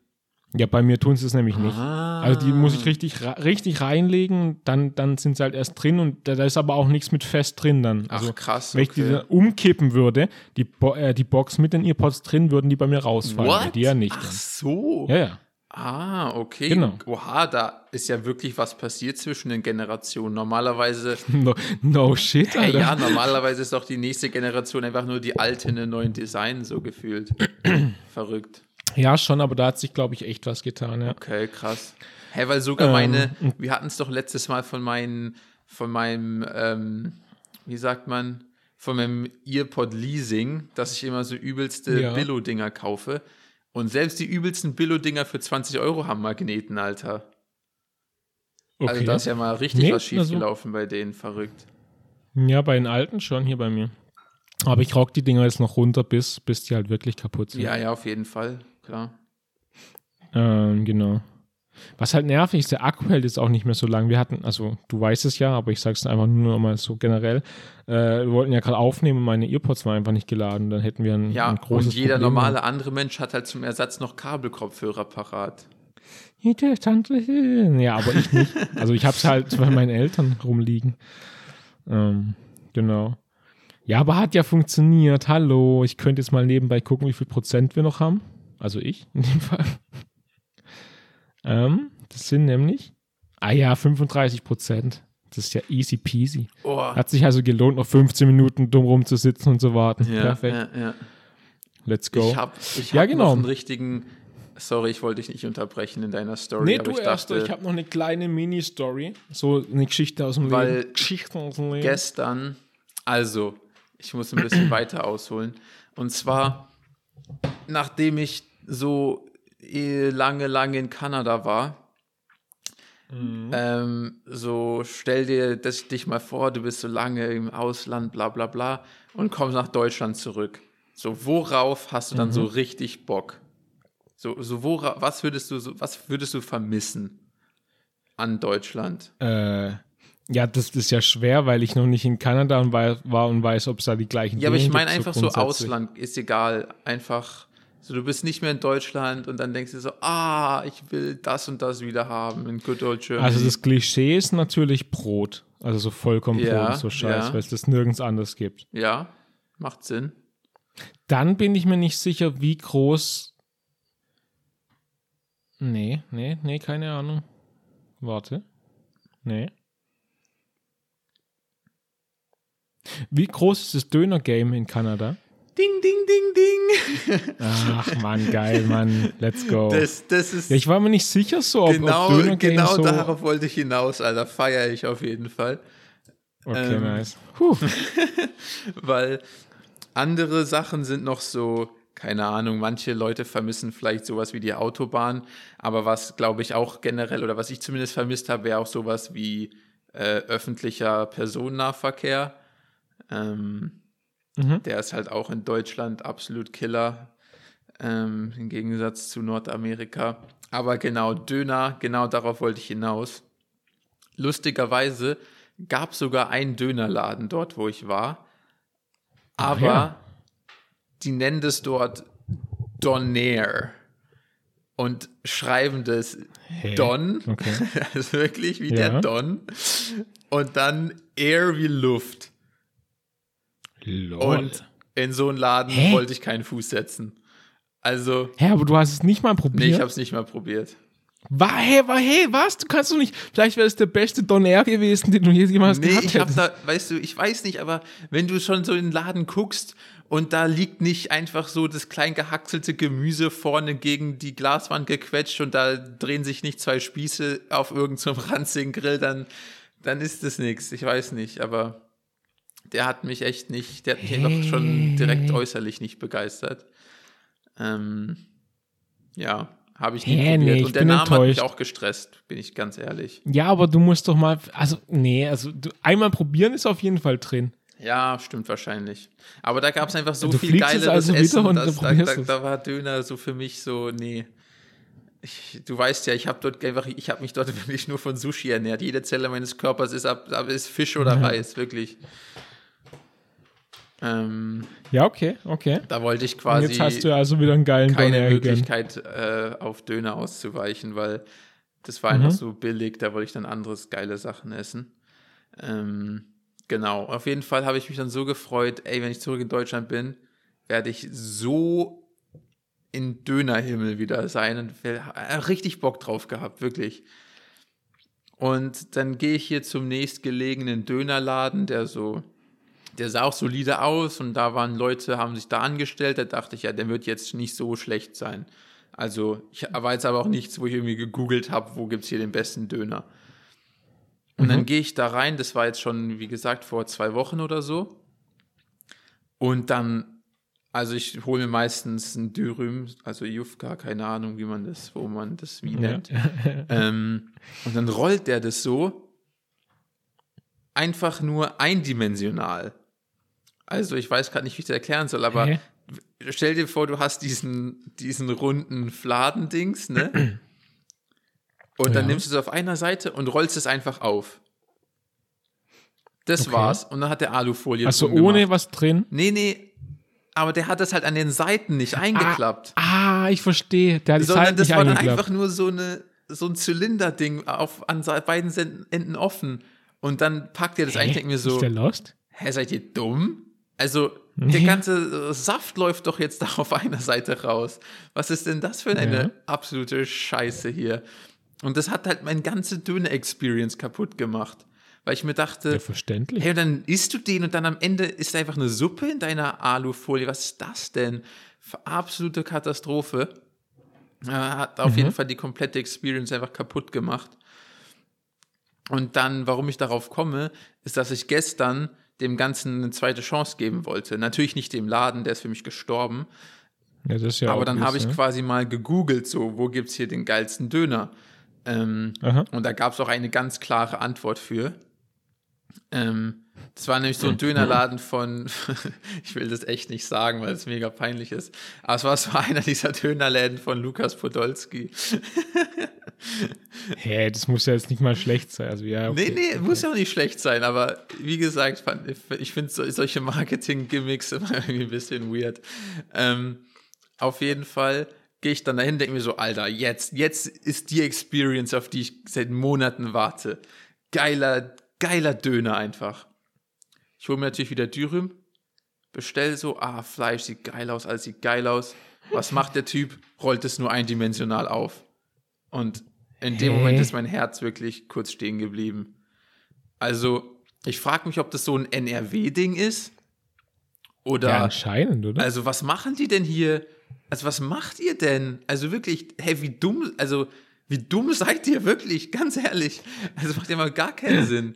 Ja, bei mir tun sie es nämlich nicht. Ah. Also die muss ich richtig, richtig reinlegen, dann, dann sind sie halt erst drin und da, ist aber auch nichts mit fest drin dann. Ach, Also krass. Wenn ich die dann umkippen würde, die, Bo äh, die Box mit den Earpods drin, würden die bei mir rausfallen. What? Die ja nicht. Ach so. Ja, ja. Ah, okay. Genau. Oha, da ist ja wirklich was passiert zwischen den Generationen. Normalerweise, <laughs> No, no shit, Alter. ja, normalerweise ist doch die nächste Generation einfach nur die alte in einem neuen Design so gefühlt. <clears throat> Verrückt. Ja, schon, aber da hat sich, glaube ich, echt was getan, ja. Okay, krass. Hä, weil sogar Ähm, meine, wir hatten es doch letztes Mal von meinen, von meinem, ähm, wie sagt man, von meinem Earpod Leasing, dass ich immer so übelste Ja. Billo-Dinger kaufe. Und selbst die übelsten Billo-Dinger für 20 Euro haben Magneten, Alter. Okay. Also da ist ja mal richtig Nee, was also- schiefgelaufen bei denen, verrückt. ja, bei den alten schon, hier bei mir. Aber ich rock die Dinger jetzt noch runter, bis, bis die halt wirklich kaputt sind. Ja, ja, auf jeden Fall, klar. Ähm, genau. Was halt nervig ist, der Akku hält jetzt auch nicht mehr so lang. Wir hatten, also du weißt es ja, aber ich sag's einfach nur mal so generell. Äh, wir wollten ja gerade aufnehmen meine Earpods waren einfach nicht geladen. Dann hätten wir ein, Ja, ein großes und jeder Problem. normale andere Mensch hat halt zum Ersatz noch Kabelkopfhörer parat. Ja, aber ich nicht. Also ich hab's halt bei meinen Eltern rumliegen. Ähm, genau. Ja, aber hat ja funktioniert. Hallo, ich könnte jetzt mal nebenbei gucken, wie viel Prozent wir noch haben. Also ich <laughs> in dem Fall. ähm, das sind nämlich, ah ja, 35 Prozent. Das ist ja easy peasy. Oh. Hat sich also gelohnt, noch 15 Minuten dumm rumzusitzen und zu warten. Ja, Perfekt. ja, ja. Let's go. Ich habe ich Ja, hab genau. noch einen richtigen. Sorry, ich wollte dich nicht unterbrechen in deiner Story. nee, du ich erst. dachte, Ich habe noch eine kleine Mini-Story. So eine Geschichte aus dem Weil Leben. Geschichte aus dem Leben. gestern, also, ich muss ein bisschen <clears throat> weiter ausholen. Und zwar, nachdem ich so eh lange, lange in Kanada war, Mhm. ähm, so stell dir das, dich mal vor, du bist so lange im Ausland, bla bla bla, und kommst nach Deutschland zurück. So, worauf hast du dann Mhm. so richtig Bock? So, so wora, was würdest du so, was würdest du vermissen an Deutschland? Äh, ja, das ist ja schwer, weil ich noch nicht in Kanada war und weiß, ob es da die gleichen Ja, aber ich Dinge meine gibt, einfach so. Ausland, ist egal. Einfach, so du bist nicht mehr in Deutschland und dann denkst du so, ah, ich will das und das wieder haben in Good Old Germany. Also das Klischee ist natürlich Brot. Also so vollkommen Ja, Brot, so scheiß, ja. weil es das nirgends anders gibt. ja, macht Sinn. Dann bin ich mir nicht sicher, wie groß. Nee, nee, nee, keine Ahnung. Warte. Nee. Wie groß ist das Döner-Game in Kanada? Ding, ding, ding, ding. Ach man, geil, Mann. Let's go. Das, das ist ja, ich war mir nicht sicher, so ob, genau, ob Döner-Game genau so. darauf wollte ich hinaus, Alter. Feiere ich auf jeden Fall. Okay, ähm, nice. <laughs> Weil andere Sachen sind noch so, keine Ahnung, manche Leute vermissen vielleicht sowas wie die Autobahn, aber was glaube ich auch generell oder was ich zumindest vermisst habe, wäre auch sowas wie äh, öffentlicher Personennahverkehr. Ähm, Mhm. Der ist halt auch in Deutschland absolut Killer, ähm, im Gegensatz zu Nordamerika. Aber genau, Döner, genau darauf wollte ich hinaus. Lustigerweise gab sogar einen Dönerladen dort, wo ich war. Aber ja. die nennen das dort Donair und schreiben das Hä? Don, Okay. <laughs> also wirklich wie Ja. der Don, und dann Air wie Luft. Lol. Und in so einen Laden Hä? wollte ich keinen Fuß setzen. Also, Hä, aber du hast es nicht mal probiert? nee, ich habe es nicht mal probiert. War, hey, war, hey, was? Du kannst doch nicht. Vielleicht wäre es der beste Donair gewesen, den du je- jemals Nee, gehabt ich habe hättest. da, weißt du, ich weiß nicht, aber wenn du schon so in den Laden guckst und da liegt nicht einfach so das klein gehackselte Gemüse vorne gegen die Glaswand gequetscht und da drehen sich nicht zwei Spieße auf irgendeinem <laughs> ranzigen Grill, dann, dann ist das nichts. Ich weiß nicht, aber der hat mich echt nicht, der hat mich einfach schon direkt äußerlich nicht begeistert. Ähm, ja, habe ich nie Hä, probiert. nee, ich und der Name hat mich enttäuscht. auch gestresst, bin ich ganz ehrlich. Ja, aber du musst doch mal. Also, nee, also du, einmal probieren ist auf jeden Fall drin. Ja, stimmt wahrscheinlich. Aber da gab es einfach so Du viel geileres also Essen, und dass, da, da, da war Döner so für mich so, nee. Ich, du weißt ja, ich habe dort einfach, ich habe mich dort <laughs> wirklich nur von Sushi ernährt. Jede Zelle meines Körpers ist ab, ab ist Fisch oder Reis, wirklich. Ähm, Ja, okay, okay. da wollte ich Und quasi jetzt hast du ja also wieder einen geilen keine gegönnt. Möglichkeit, äh, auf Döner auszuweichen, weil das war einfach Mhm. so billig, da wollte ich dann anderes geile Sachen essen. Ähm, genau, auf jeden Fall habe ich mich dann so gefreut, ey, wenn ich zurück in Deutschland bin, werde ich so in Dönerhimmel wieder sein und wär- äh, richtig Bock drauf gehabt, wirklich. Und dann gehe ich hier zum nächstgelegenen Dönerladen, der so, der sah auch solide aus und da waren Leute, haben sich da angestellt, da dachte ich, ja, der wird jetzt nicht so schlecht sein. Also, ich war jetzt aber auch nichts, wo ich irgendwie gegoogelt habe, wo gibt es hier den besten Döner. Und dann gehe ich da rein, das war jetzt schon, wie gesagt, vor zwei Wochen oder so. Und dann, also ich hole mir meistens ein Dürüm, also Jufka, keine Ahnung, wie man das, wo man das wie nennt. Ähm, und dann rollt der das so einfach nur eindimensional. Also ich weiß gerade nicht, wie ich das erklären soll, aber Hä? stell dir vor, du hast diesen, diesen runden Fladendings, ne? Und dann Ja. nimmst du es auf einer Seite und rollst es einfach auf. Das Okay. war's. Und dann hat der Alufolie Also ohne gemacht. was drin. Nee, nee. Aber der hat das halt an den Seiten nicht eingeklappt. Ah, ich verstehe. Der hat die sondern Seiten das nicht war dann einfach nur so, eine, so ein Zylinderding auf, an beiden Enden offen. Und dann packt ihr das ein. Ich denke mir Ist so, der lost? hä, seid ihr dumm? Also der ganze Saft läuft doch jetzt <laughs> da auf einer Seite raus. Was ist denn das für eine Ja. absolute Scheiße hier? Und das hat halt meine ganze Döner-Experience kaputt gemacht. Weil ich mir dachte, Ja, verständlich. hey, dann isst du den und dann am Ende ist einfach eine Suppe in deiner Alufolie. Was ist das denn? Absolute Katastrophe. Äh, hat auf jeden Fall die komplette Experience einfach kaputt gemacht. Und dann, warum ich darauf komme, ist, dass ich gestern dem Ganzen eine zweite Chance geben wollte. Natürlich nicht dem Laden, der ist für mich gestorben. Ja, ja aber dann habe ich ja. quasi mal gegoogelt, so, wo gibt es hier den geilsten Döner? Ähm, und da gab es auch eine ganz klare Antwort für. Ähm, das war nämlich so ein Dönerladen von, <laughs> ich will das echt nicht sagen, weil es mega peinlich ist, aber es war so <laughs> einer dieser Dönerläden von Lukas Podolski. <laughs> Hä, das muss ja jetzt nicht mal schlecht sein. Also, ja, okay. Nee, nee, muss ja auch nicht schlecht sein, aber wie gesagt, ich finde so, solche Marketing-Gimmicks immer irgendwie ein bisschen weird. Ähm, auf jeden Fall gehe ich dann dahin, denke mir so, Alter, jetzt, jetzt ist die Experience, auf die ich seit Monaten warte. Geiler, geiler Döner einfach. Ich hole mir natürlich wieder Dürüm, bestell so, ah, Fleisch sieht geil aus, alles sieht geil aus. Was macht der Typ? Rollt es nur eindimensional auf. Und in dem Hä? Moment ist mein Herz wirklich kurz stehen geblieben. Also, ich frage mich, ob das so ein NRW-Ding ist. Oder, ja, anscheinend, oder? also, was machen die denn hier? Also, was macht ihr denn? Also, wirklich, hey, wie dumm, also, wie dumm seid ihr wirklich? Ganz ehrlich. Also, macht ja mal gar keinen Sinn.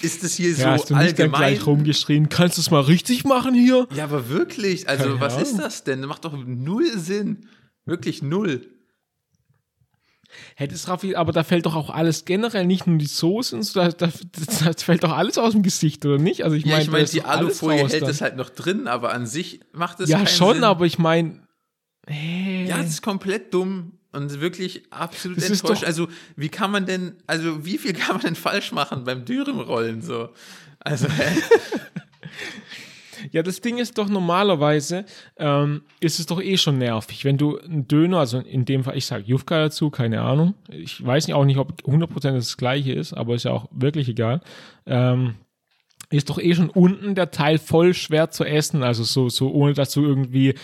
Ist das hier ja, so hast du nicht allgemein? gleich rumgeschrien, kannst du es mal richtig machen hier? Ja, aber wirklich, also, Keine was ist Ahnung. das denn? Das macht doch null Sinn. Wirklich null. Hättest Raffi, aber da fällt doch auch alles generell, nicht nur die Soße und so, da, da, das fällt doch alles aus dem Gesicht, oder nicht? Also ich Ja, meine, ich da meine, ist die Alufolie hält dann. es halt noch drin, aber an sich macht es Ja, schon, Sinn. aber ich meine, hey, Ja, das ist komplett dumm und wirklich absolut Das enttäuscht. Also, wie kann man denn, also, wie viel kann man denn falsch machen beim Dürümrollen so? Also? <laughs> Ja, das Ding ist doch normalerweise, ähm, ist es doch eh schon nervig, wenn du einen Döner, also in dem Fall, ich sage Jufka dazu, keine Ahnung. Ich weiß nicht auch nicht, ob 100% das gleiche ist, aber ist ja auch wirklich egal. Ähm, ist doch eh schon unten der Teil voll schwer zu essen, also so, so ohne dass du irgendwie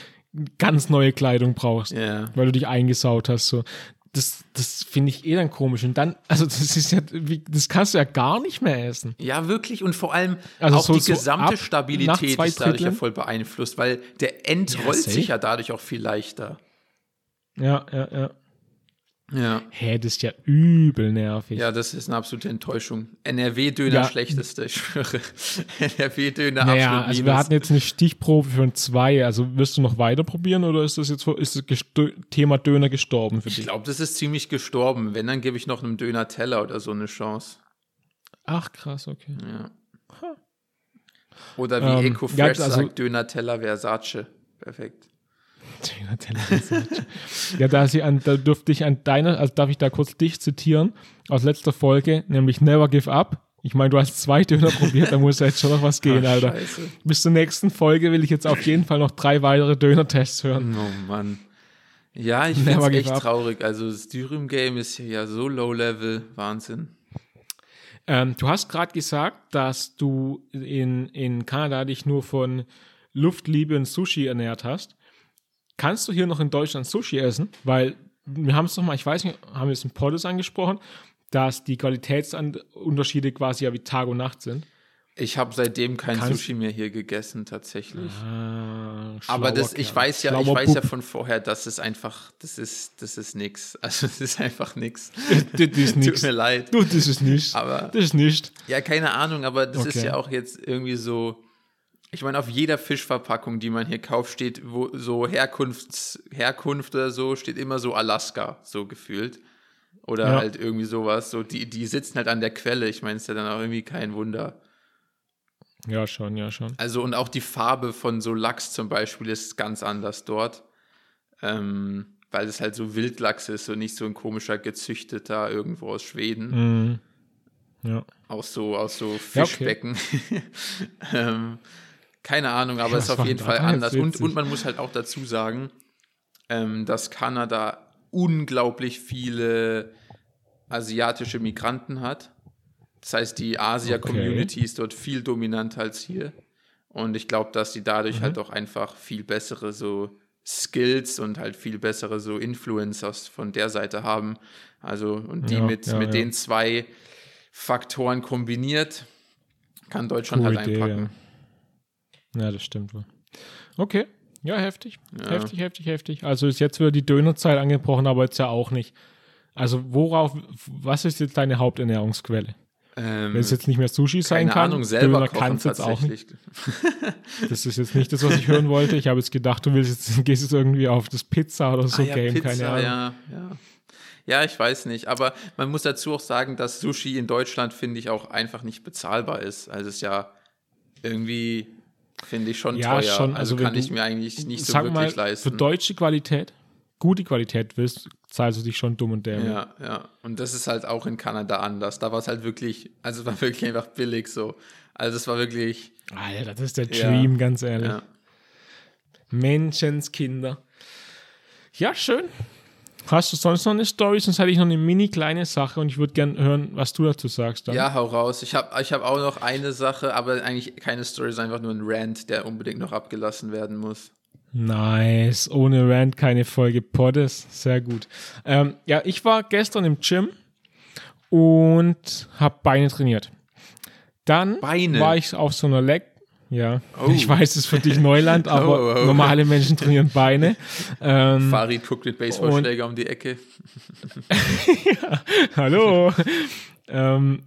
ganz neue Kleidung brauchst, ja. weil du dich eingesaut hast. So. Das, das finde ich eh dann komisch. Und dann, also das ist ja, wie, das kannst du ja gar nicht mehr essen. Ja, wirklich. Und vor allem Also auch so- die so gesamte nach Stabilität ist dadurch ja voll beeinflusst, weil der End Ja, rollt safe. sich ja dadurch auch viel leichter. Ja, ja, ja. Ja. Hä, das ist ja übel nervig. Ja, das ist eine absolute Enttäuschung. NRW-Döner Ja. schlechteste, ich schwöre. <laughs> NRW-Döner Naja, absolut also wir hatten jetzt eine Stichprobe ein Zwei. Also wirst du noch weiter probieren oder ist das jetzt ist das Thema Döner gestorben für Ich dich? glaube, das ist ziemlich gestorben. Wenn, dann gebe ich noch einem Döner-Teller oder so eine Chance. Ach krass, okay. Ja. Oder wie Ähm, EcoFresh ja, also- sagt, Döner-Teller Versace. Perfekt. Ja, da, sie an, da dürfte ich an deiner, also darf ich da kurz dich zitieren aus letzter Folge, nämlich Never Give Up. Ich meine, du hast zwei Döner probiert, da muss ja jetzt schon noch was gehen, Ach, Alter. Scheiße. Bis zur nächsten Folge will ich jetzt auf jeden Fall noch drei weitere Döner-Tests hören. Oh Mann. Ja, ich finde es echt traurig. Also das Dürüm-Game ist hier ja so low-level. Wahnsinn. Ähm, du hast gerade gesagt, dass du in, in Kanada dich nur von Luftliebe und Sushi ernährt hast. Kannst du hier noch in Deutschland Sushi essen? Weil wir haben es doch mal, ich weiß nicht, haben wir es im Poddes angesprochen, dass die Qualitätsunterschiede quasi ja wie Tag und Nacht sind. Ich habe seitdem kein Kannst- Sushi mehr hier gegessen, tatsächlich. Ah, Aber das, ich weiß ja, ich weiß ja Bub. von vorher, dass es einfach, das ist, das ist nix. <laughs> Also das ist einfach nix. <laughs> das ist Tut nichts. mir leid. Du, das ist nicht. Aber das ist nicht. Ja, keine Ahnung, aber das ist Okay. ja auch jetzt irgendwie so. Ich meine, auf jeder Fischverpackung, die man hier kauft, steht wo so Herkunfts, Herkunft oder so, steht immer so Alaska, so gefühlt. Oder Ja. halt irgendwie sowas. So, die, die sitzen halt an der Quelle. Ich meine, ist ja dann auch irgendwie kein Wunder. Ja, schon, ja, schon. Also, und auch die Farbe von so Lachs zum Beispiel ist ganz anders dort. Ähm, weil es halt so Wildlachs ist und nicht so ein komischer gezüchteter irgendwo aus Schweden. Mhm. Ja. aus so, aus so Ja, okay. Fischbecken. <laughs> ähm, keine Ahnung, aber es ist auf jeden Fall anders. Und, und man muss halt auch dazu sagen, ähm, dass Kanada unglaublich viele asiatische Migranten hat. Das heißt, die Asia-Community ist dort viel dominanter als hier. Und ich glaube, dass die dadurch Mhm. halt auch einfach viel bessere so Skills und halt viel bessere so Influencers von der Seite haben. Also, und die Ja, mit, ja, mit ja. den zwei Faktoren kombiniert, kann Deutschland Coole halt Idee, einpacken. ja. Ja, das stimmt wohl. Okay, ja, heftig. Ja. Heftig, heftig, heftig. Also ist jetzt wieder die Dönerzeit angebrochen, aber jetzt ja auch nicht. Also worauf, was ist jetzt deine Haupternährungsquelle? Ähm, Wenn es jetzt nicht mehr Sushi sein kann, Ahnung, selber Döner kochen kann's jetzt auch nicht. <laughs> Das ist jetzt nicht das, was ich hören wollte. Ich habe jetzt gedacht, du willst jetzt, <laughs> gehst jetzt irgendwie auf das Pizza oder so Ah, ja, Game, Pizza, keine Ahnung. Ja, ja. ja, ich weiß nicht. Aber man muss dazu auch sagen, dass Sushi in Deutschland, finde ich, auch einfach nicht bezahlbar ist. Also es ist ja irgendwie, finde ich, schon Ja, teuer. schon. Also, Also kann ich du- mir eigentlich nicht so wirklich mal, leisten. für deutsche Qualität, gute Qualität willst, zahlst du dich schon dumm und dämlich. Ja, ja. Und das ist halt auch in Kanada anders. Da war es halt wirklich, also es war <laughs> wirklich einfach billig so. Also es war wirklich, Alter, das ist der Ja. Dream, ganz ehrlich. ja. Menschenskinder. Ja, schön. Hast du sonst noch eine Story? Sonst hätte ich noch eine mini kleine Sache und ich würde gerne hören, was du dazu sagst. Dann. Ja, hau raus. Ich habe ich hab auch noch eine Sache, aber eigentlich keine Story, sondern einfach nur ein Rant, der unbedingt noch abgelassen werden muss. Nice. Ohne Rant keine Folge Poddes. Sehr gut. Ähm, ja, ich war gestern im Gym und habe Beine trainiert. Dann Beine? war ich auf so einer Leg. Ja, Oh. ich weiß, es ist für dich Neuland, <laughs> aber Oh, oh, normale Menschen trainieren Beine. Ähm, Farid guckt mit Baseballschläger um die Ecke. <laughs> Hallo. ähm,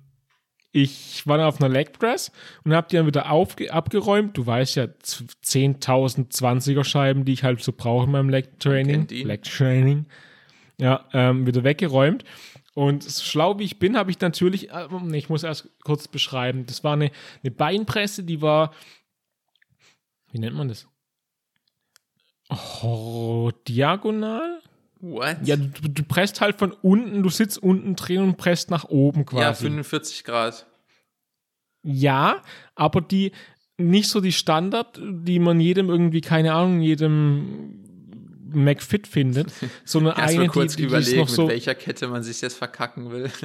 ich war dann auf einer Leg Press und habe die dann wieder aufge abgeräumt. Du weißt ja, z- 10.000 20er Scheiben, die ich halt so brauche in meinem Leg Training. Leg Training. Ja, ähm, wieder weggeräumt. Und so schlau wie ich bin, habe ich natürlich, äh, nee, ich muss erst kurz beschreiben. Das war eine, eine Beinpresse, die war, wie nennt man das? Oh, diagonal? What? Ja, du, du presst halt von unten, du sitzt unten drin und presst nach oben ja, quasi. 45 Grad. Ja, aber die nicht so die Standard, die man jedem irgendwie, keine Ahnung, jedem McFit findet, sondern <laughs> Erst eine, mal die, kurz die, die überlegen, noch so. mit welcher Kette man sich jetzt verkacken will. <laughs>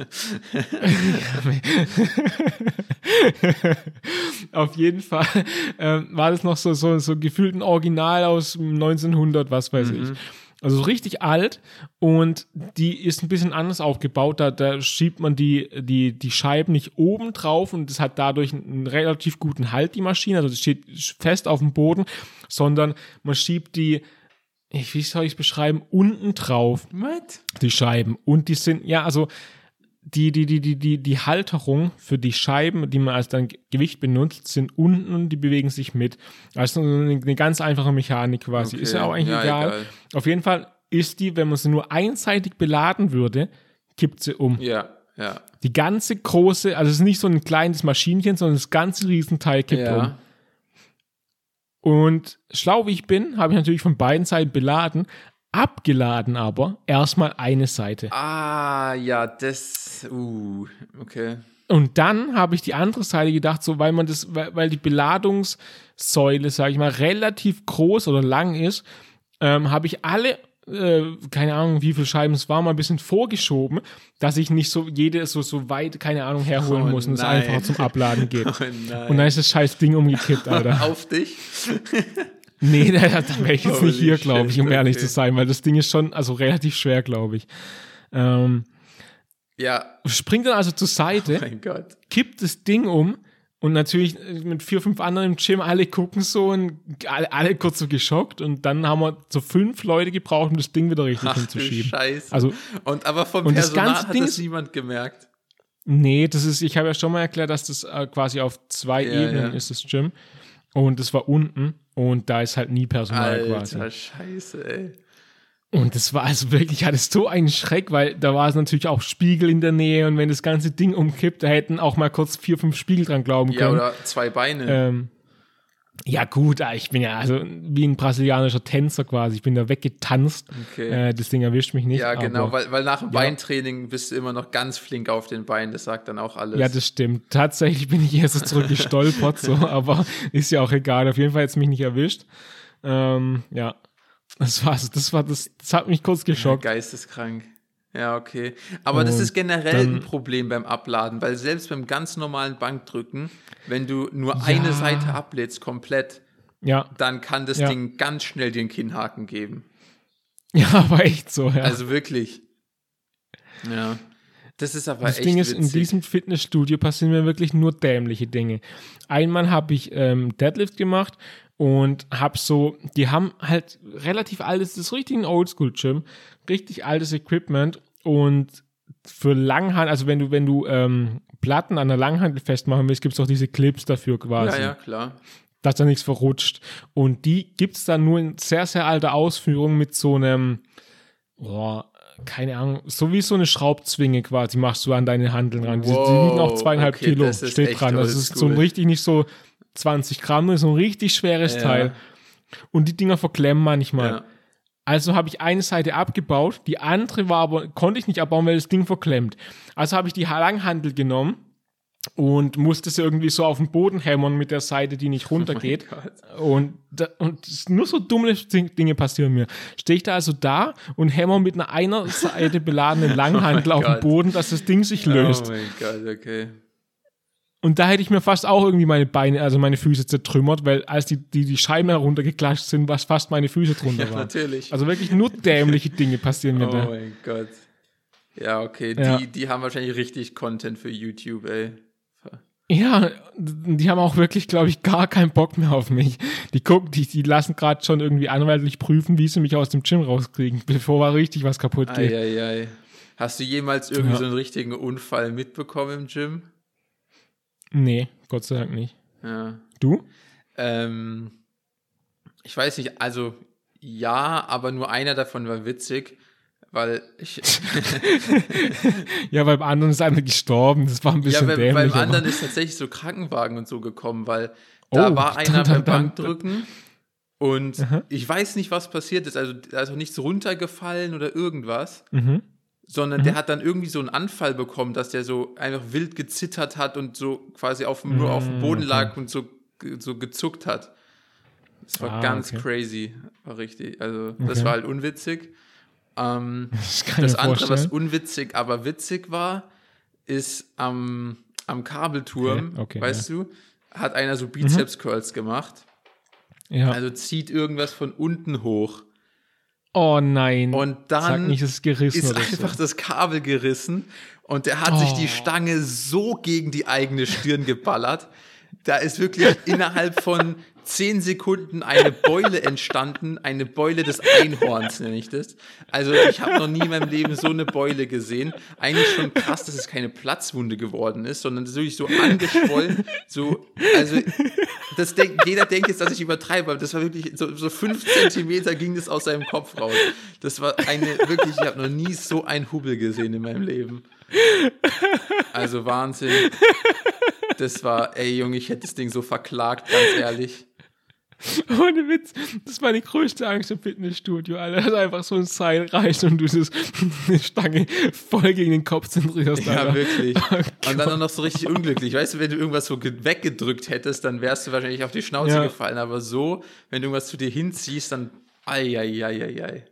Auf jeden Fall ähm, war das noch so, so, so gefühlt ein Original aus 1900, was weiß ich. Also so richtig alt und die ist ein bisschen anders aufgebaut. Da, da schiebt man die, die, die Scheiben nicht oben drauf und das hat dadurch einen relativ guten Halt, die Maschine. Also das steht fest auf dem Boden, sondern man schiebt die, ich, wie soll ich es beschreiben, unten drauf What? die Scheiben. Und die sind, ja, also die, die, die, die, die, die Halterung für die Scheiben, die man als dann Gewicht benutzt, sind unten und die bewegen sich mit. Also eine, eine ganz einfache Mechanik quasi. Ist ja auch eigentlich Ja, egal. egal. Auf jeden Fall ist die, wenn man sie nur einseitig beladen würde, kippt sie um. Ja, ja. Die ganze große, also es ist nicht so ein kleines Maschinchen, sondern das ganze Riesenteil kippt um. Und schlau wie ich bin, habe ich natürlich von beiden Seiten beladen, abgeladen aber erstmal eine Seite. Ah, ja, das. Uh, okay. Und dann habe ich die andere Seite gedacht, so weil man das, weil, weil die Beladungssäule, sage ich mal, relativ groß oder lang ist, ähm, habe ich alle, äh, keine Ahnung, wie viele Scheiben es war, mal ein bisschen vorgeschoben, dass ich nicht so jede so, so weit, keine Ahnung, herholen Oh muss und es nein. einfacher zum Abladen geht. <laughs> Oh. Und dann ist das scheiß Ding umgekippt, <laughs> Alter. Auf dich? <laughs> Nee, da, da wäre ich jetzt Holy nicht hier, glaube ich, um ehrlich okay. zu sein, weil das Ding ist schon, also relativ schwer, glaube ich. Ähm, Ja, springt dann also zur Seite, Gott. kippt das Ding um und natürlich äh, mit vier, fünf anderen im Gym, alle gucken so und alle, alle kurz so geschockt und dann haben wir so fünf Leute gebraucht, um das Ding wieder richtig Ach hinzuschieben. Scheiße. Also, und aber vom und das Personal ganze hat Ding das niemand gemerkt. nee, das ist, ich habe ja schon mal erklärt, dass das äh, quasi auf zwei Ja, Ebenen ja. ist, das Gym. Und das war unten und da ist halt nie Personal quasi. Alter, scheiße, ey. Und das war also wirklich, ich hatte so einen Schreck, weil da war es natürlich auch Spiegel in der Nähe und wenn das ganze Ding umkippt, da hätten auch mal kurz vier, fünf Spiegel dran glauben Ja, können. oder zwei Beine. ähm, ja gut, ah, ich bin ja also wie ein brasilianischer Tänzer quasi, ich bin da weggetanzt. Okay. Äh, das Ding erwischt mich nicht. ja, genau, aber, weil, weil nach dem Beintraining bist du immer noch ganz flink auf den Beinen. Das sagt dann auch alles. Ja, das stimmt. Tatsächlich bin ich erst so zurückgestolpert, so, <laughs> aber ist ja auch egal. Auf jeden Fall jetzt mich nicht erwischt. Ähm, ja, das war das war das, das hat mich kurz geschockt. Geisteskrank. Ja, okay. Aber das Und ist generell dann- ein Problem beim Abladen, weil selbst beim ganz normalen Bankdrücken, wenn du nur Ja. eine Seite ablädst komplett, Ja, dann kann das Ja. Ding ganz schnell einen Kinnhaken geben. <laughs> ja, aber echt so, ja. Also wirklich. Ja. Das ist aber Das echt Ding ist, in witzig. diesem Fitnessstudio passieren mir wirklich nur dämliche Dinge. Einmal habe ich ähm, Deadlift gemacht und habe so, die haben halt relativ altes, das ist richtig ein Oldschool-Gym, richtig altes Equipment und für Langhand, also wenn du, wenn du ähm, Platten an der Langhandel festmachen willst, gibt es auch diese Clips dafür quasi Ja, ja, klar. dass da nichts verrutscht. Und die gibt es dann nur in sehr, sehr alter Ausführung mit so einem, boah, keine Ahnung, so wie so eine Schraubzwinge quasi machst du an deine Handeln ran. Die, die Wow, wiegen auch zweieinhalb okay, Kilo, steht dran. Das ist so richtig nicht so 20 Gramm, das ist so ein richtig schweres Ja. Teil. Und die Dinger verklemmen manchmal. Ja. Also habe ich eine Seite abgebaut, die andere war aber, konnte ich nicht abbauen, weil das Ding verklemmt. Also habe ich die Langhandel genommen und musste sie irgendwie so auf den Boden hämmern mit der Seite, die nicht <laughs> runtergeht. Oh und, da, und nur so dumme Ding- Dinge passieren mir. Stehe ich da also da und hämmer mit einer einer Seite beladenen <laughs> Langhandel auf den. Boden, dass das Ding sich löst. Oh mein Gott, okay. Und da hätte ich mir fast auch irgendwie meine Beine, also meine Füße zertrümmert, weil als die, die, die Scheiben heruntergeklatscht sind, was fast meine Füße drunter Ja, waren. natürlich. Also wirklich nur dämliche Dinge passieren mir oh da. mein Gott. Ja, okay. Ja. Die, die haben wahrscheinlich richtig Content für YouTube, ey. Ja, die haben auch wirklich, glaube ich, gar keinen Bock mehr auf mich. Die gucken, die, die lassen gerade schon irgendwie anwaltlich prüfen, wie sie mich aus dem Gym rauskriegen, bevor mal richtig was kaputt geht. Eieiei. Hast du jemals irgendwie Ja. so einen richtigen Unfall mitbekommen im Gym? Nee, Gott sei Dank nicht. Ja. Du? Ähm, ich weiß nicht, also ja, aber nur einer davon war witzig, weil ich. <laughs> Ja, beim anderen ist einer gestorben. Das war ein ja, bisschen beim, dämlich. beim aber- anderen ist tatsächlich so Krankenwagen und so gekommen, weil da Oh, war dann- einer dann- beim Bankdrücken und Aha. ich weiß nicht, was passiert ist. Also, da ist auch nichts runtergefallen oder irgendwas. Mhm. Sondern der hat dann irgendwie so einen Anfall bekommen, dass der so einfach wild gezittert hat und so quasi auf, dem- nur auf dem Boden lag und so, so gezuckt hat. Das war Ah, ganz okay. crazy, war richtig. Also das Okay. war halt unwitzig. Ähm, <laughs> Das das andere, was unwitzig, aber witzig war, ist am, am Kabelturm, Okay, weißt du, hat einer so Bizeps-Curls gemacht. Ja. Also zieht irgendwas von unten hoch. Oh nein. Und dann nicht, ist gerissen ist einfach so. das Kabel gerissen und der hat sich die Oh. Stange so gegen die eigene Stirn geballert. Da ist wirklich innerhalb von <laughs> zehn Sekunden eine Beule entstanden, eine Beule des Einhorns nenne ich das. Also ich habe noch nie in meinem Leben so eine Beule gesehen. Eigentlich schon krass, dass es keine Platzwunde geworden ist, sondern es ist wirklich so angeschwollen, so, also das denk, jeder denkt jetzt, dass ich übertreibe, aber das war wirklich so, so fünf Zentimeter ging das aus seinem Kopf raus. Das war eine wirklich, ich habe noch nie so einen Hubbel gesehen in meinem Leben. Also Wahnsinn. Das war, ey Junge, ich hätte das Ding so verklagt, ganz ehrlich. <laughs> Ohne Witz, das ist meine größte Angst im Fitnessstudio, Alter. Dass einfach so ein Seil reicht und du das, <laughs> eine Stange voll gegen den Kopf zentrierst, Ja, Alter. wirklich. <laughs> Oh Und dann auch noch so richtig unglücklich. Weißt du, wenn du irgendwas so ge- weggedrückt hättest, dann wärst du wahrscheinlich auf die Schnauze Ja. gefallen. Aber so, wenn du irgendwas zu dir hinziehst, dann, ei, ei, ei, ei, ei.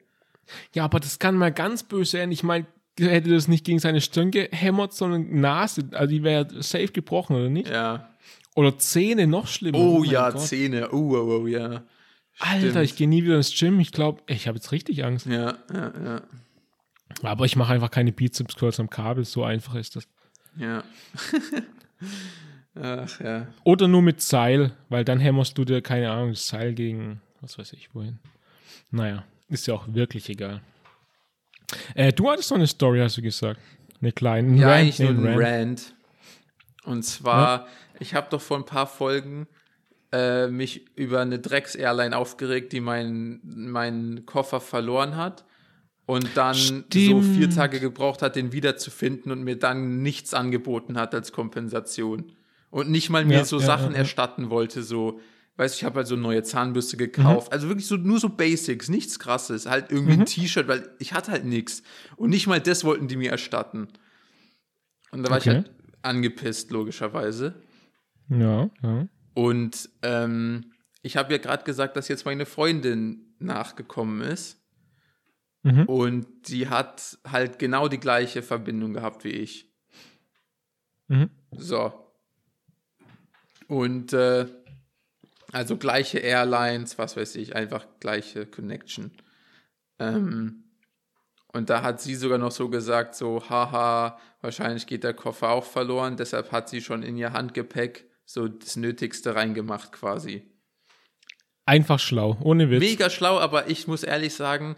Ja, aber das kann mal ganz böse enden. Ich meine, hätte das nicht gegen seine Stirn gehämmert, sondern Nase, also die wäre safe gebrochen, oder nicht? Ja. Oder Zähne, noch schlimmer. Oh, mein ja, Gott. Zähne. Oh, oh, oh, ja. Alter, Stimmt. ich gehe nie wieder ins Gym. Ich glaube, ich habe jetzt richtig Angst. Ja, ja, ja. Aber ich mache einfach keine Bizeps-Curls am Kabel, so einfach ist das. Ja. <laughs> Ach ja. Oder nur mit Seil, weil dann hämmerst du dir, keine Ahnung, das Seil gegen, was weiß ich, wohin. Naja, ist ja auch wirklich egal. Äh, du hattest noch eine Story, hast du gesagt. Eine kleine. ein Ja, Rant, eigentlich nur ein Rant. Rant. Und zwar, ich habe doch vor ein paar Folgen äh, mich über eine Drecks-Airline aufgeregt, die meinen meinen Koffer verloren hat und dann so Stimmt. vier Tage gebraucht hat, den wiederzufinden und mir dann nichts angeboten hat als Kompensation. Und nicht mal mir Ja, so ja, Sachen ja, erstatten wollte, so, weißt ich habe halt so neue Zahnbürste Mhm. gekauft. Also wirklich so nur so Basics, nichts krasses. Halt irgendwie ein T-Shirt, weil ich hatte halt nichts. Und nicht mal das wollten die mir erstatten. Und da war Okay. ich halt angepisst, logischerweise. Ja, ja. Und ähm, ich habe ja gerade gesagt, dass jetzt meine Freundin nachgekommen ist. Mhm. Und die hat halt genau die gleiche Verbindung gehabt wie ich. Mhm. So. Und äh, also gleiche Airlines, was weiß ich, einfach gleiche Connection. Ähm, und da hat sie sogar noch so gesagt, so, haha, wahrscheinlich geht der Koffer auch verloren, deshalb hat sie schon in ihr Handgepäck so das Nötigste reingemacht quasi. Einfach schlau, ohne Witz. Mega schlau, aber ich muss ehrlich sagen,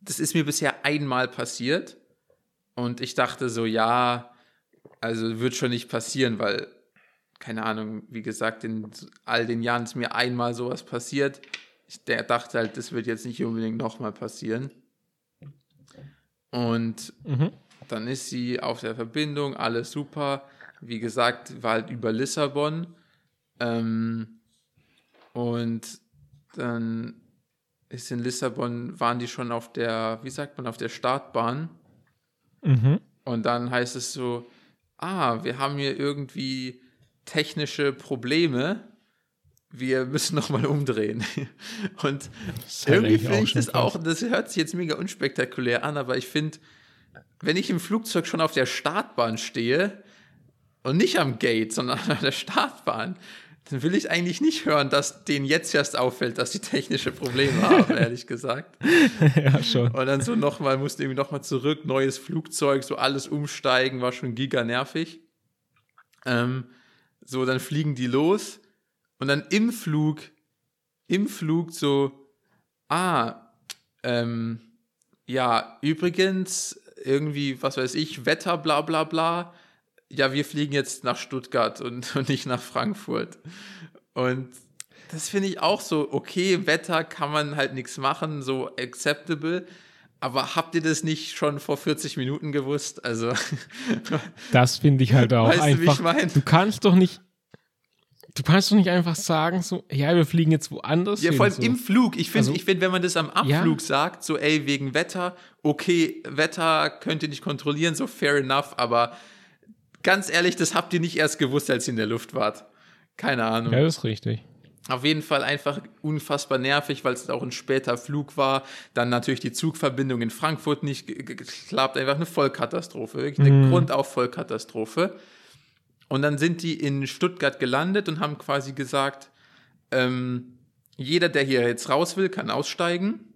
das ist mir bisher einmal passiert. Und ich dachte so, ja, also wird schon nicht passieren, weil, keine Ahnung, wie gesagt, in all den Jahren ist mir einmal sowas passiert. Ich der dachte halt, das wird jetzt nicht unbedingt nochmal passieren. Und Mhm. dann ist sie auf der Verbindung, alles super. Wie gesagt, war halt über Lissabon. Ähm, und dann ist in Lissabon, waren die schon auf der, wie sagt man, auf der Startbahn. Mhm. Und dann heißt es so, ah, wir haben hier irgendwie technische Probleme. Wir müssen <laughs> nochmal umdrehen. <laughs> Und halt irgendwie finde ich das auch, das hört sich jetzt mega unspektakulär an, aber ich finde, wenn ich im Flugzeug schon auf der Startbahn stehe und nicht am Gate, sondern <laughs> an der Startbahn, dann will ich eigentlich nicht hören, dass denen jetzt erst auffällt, dass sie technische Probleme <laughs> haben, ehrlich gesagt. <laughs> ja, schon. Und dann so nochmal, musste irgendwie nochmal zurück, neues Flugzeug, so alles umsteigen, war schon giga nervig. Ähm, so, dann fliegen die los und dann im Flug, im Flug so, ah, ähm, ja, übrigens, irgendwie, was weiß ich, Wetter, bla bla bla. Ja, wir fliegen jetzt nach Stuttgart und, <laughs> und nicht nach Frankfurt. Und das finde ich auch so, okay, Wetter kann man halt nichts machen, so acceptable. Aber habt ihr das nicht schon vor 40 Minuten gewusst? Also, <laughs> Das finde ich halt auch Weißt du, wie ich einfach. mein? Du kannst doch nicht. Du kannst doch nicht einfach sagen, so, ja, wir fliegen jetzt woanders. ja, hin, vor allem so. im Flug. Ich finde, Also- ich find, wenn man das am Abflug sagt, so, ey, wegen Wetter, okay, Wetter könnt ihr nicht kontrollieren, so fair enough, aber ganz ehrlich, das habt ihr nicht erst gewusst, als ihr in der Luft wart. Keine Ahnung. Ja, das ist richtig. Auf jeden Fall einfach unfassbar nervig, weil es auch ein später Flug war. Dann natürlich die Zugverbindung in Frankfurt nicht ge- ge- geklappt. Einfach eine Vollkatastrophe. Wirklich eine grundauf Vollkatastrophe. Und dann sind die in Stuttgart gelandet und haben quasi gesagt, ähm, jeder, der hier jetzt raus will, kann aussteigen.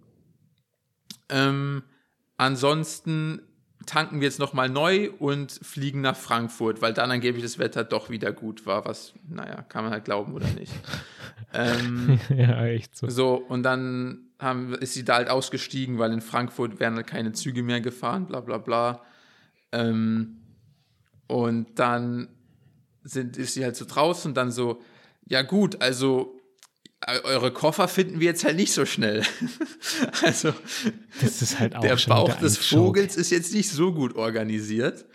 Ähm, ansonsten tanken wir jetzt nochmal neu und fliegen nach Frankfurt, weil dann angeblich das Wetter doch wieder gut war, was, naja, kann man halt glauben oder nicht. <laughs> ähm, ja, echt so. so, und dann haben, ist sie da halt ausgestiegen, weil in Frankfurt werden halt keine Züge mehr gefahren, bla bla bla. Ähm, und dann sind, ist sie halt so draußen und dann so, ja gut, also eure Koffer finden wir jetzt halt nicht so schnell. <laughs> also halt der Bauch des. Vogels ist jetzt nicht so gut organisiert.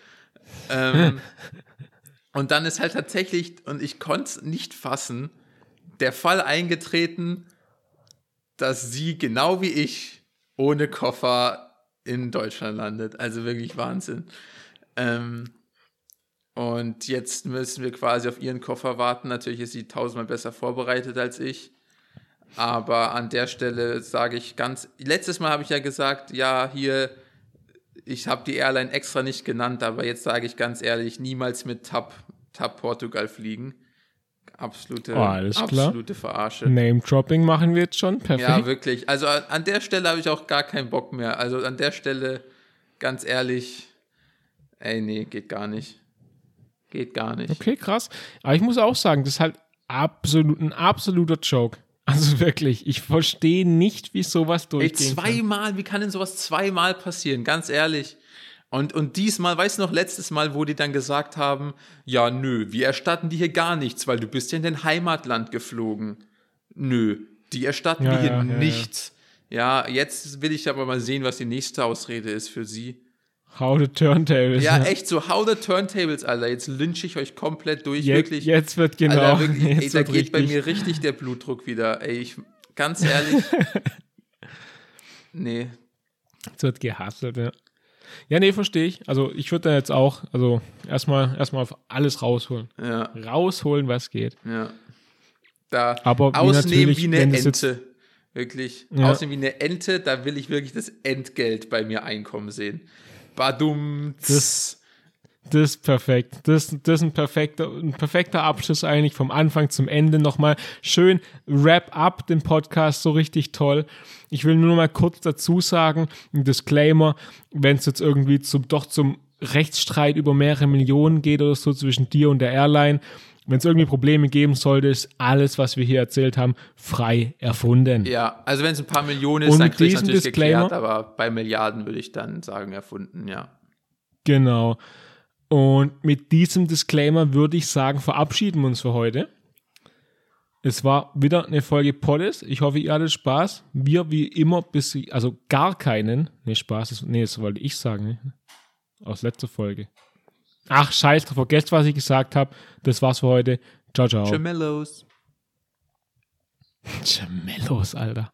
Ähm, <laughs> und dann ist halt tatsächlich, und ich konnte es nicht fassen, der Fall eingetreten, dass sie genau wie ich ohne Koffer in Deutschland landet. Also wirklich Wahnsinn. Ähm, und jetzt müssen wir quasi auf ihren Koffer warten. Natürlich ist sie tausendmal besser vorbereitet als ich. Aber an der Stelle sage ich ganz, letztes Mal habe ich ja gesagt, ja, hier, ich habe die Airline extra nicht genannt, aber jetzt sage ich ganz ehrlich, niemals mit TAP, TAP Portugal fliegen. Absolute, Oh, alles klar. absolute Verarsche. Name-Dropping machen wir jetzt schon. Perfekt. Ja, wirklich. Also an der Stelle habe ich auch gar keinen Bock mehr. Also an der Stelle, ganz ehrlich, ey, nee, geht gar nicht. Geht gar nicht. Okay, krass. Aber ich muss auch sagen, das ist halt absolut ein absoluter Joke. <laughs> Also wirklich, ich verstehe nicht, wie sowas kann. zweimal, wie kann denn sowas zweimal passieren? Ganz ehrlich. Und, und diesmal, weißt du noch, letztes Mal, wo die dann gesagt haben, ja, nö, wir erstatten dir hier gar nichts, weil du bist ja in dein Heimatland geflogen. Nö, die erstatten Ja, dir hier ja, ja, ja. nichts. Ja, jetzt will ich aber mal sehen, was die nächste Ausrede ist für sie. How the Turntables. Ja, echt so, how the turntables, Alter. Jetzt lynche ich euch komplett durch. Jetzt, wirklich. jetzt wird genau. Alter, wirklich, <laughs> ey, jetzt da geht bei richtig- mir richtig der Blutdruck wieder. Ey, ich, ganz ehrlich. <laughs> nee, Jetzt wird gehasselt, ja. Ja, nee, verstehe ich. Also ich würde da jetzt auch, also erstmal erstmal auf alles rausholen. ja, Rausholen, was geht. ja. Da Aber wie ausnehmen natürlich, wie eine Ente. Wirklich. Ja. Aussehen wie eine Ente, da will ich wirklich das Entgelt bei mir einkommen sehen. Badum. Das- Das ist perfekt. Das, das ist ein perfekter, ein perfekter Abschluss eigentlich vom Anfang zum Ende. Nochmal schön wrap up den Podcast so richtig toll. Ich will nur noch mal kurz dazu sagen, ein Disclaimer, wenn es jetzt irgendwie zum, doch zum Rechtsstreit über mehrere Millionen geht oder so zwischen dir und der Airline, wenn es irgendwie Probleme geben sollte, ist alles, was wir hier erzählt haben, frei erfunden. Ja, also wenn es ein paar Millionen ist, Und dann kriege ich natürlich Disclaimer- geklärt, aber bei Milliarden würde ich dann sagen, erfunden, ja. Genau. Und mit diesem Disclaimer würde ich sagen, verabschieden wir uns für heute. Es war wieder eine Folge Poddes. Ich hoffe, ihr hattet Spaß. Wir wie immer bis, also gar keinen. Nee, Spaß, ist, nee, das wollte ich sagen. Ne? Aus letzter Folge. Ach, scheiß drauf, vergesst, was ich gesagt habe. Das war's für heute. Ciao, ciao. Gemellos. Gemellos, Alter.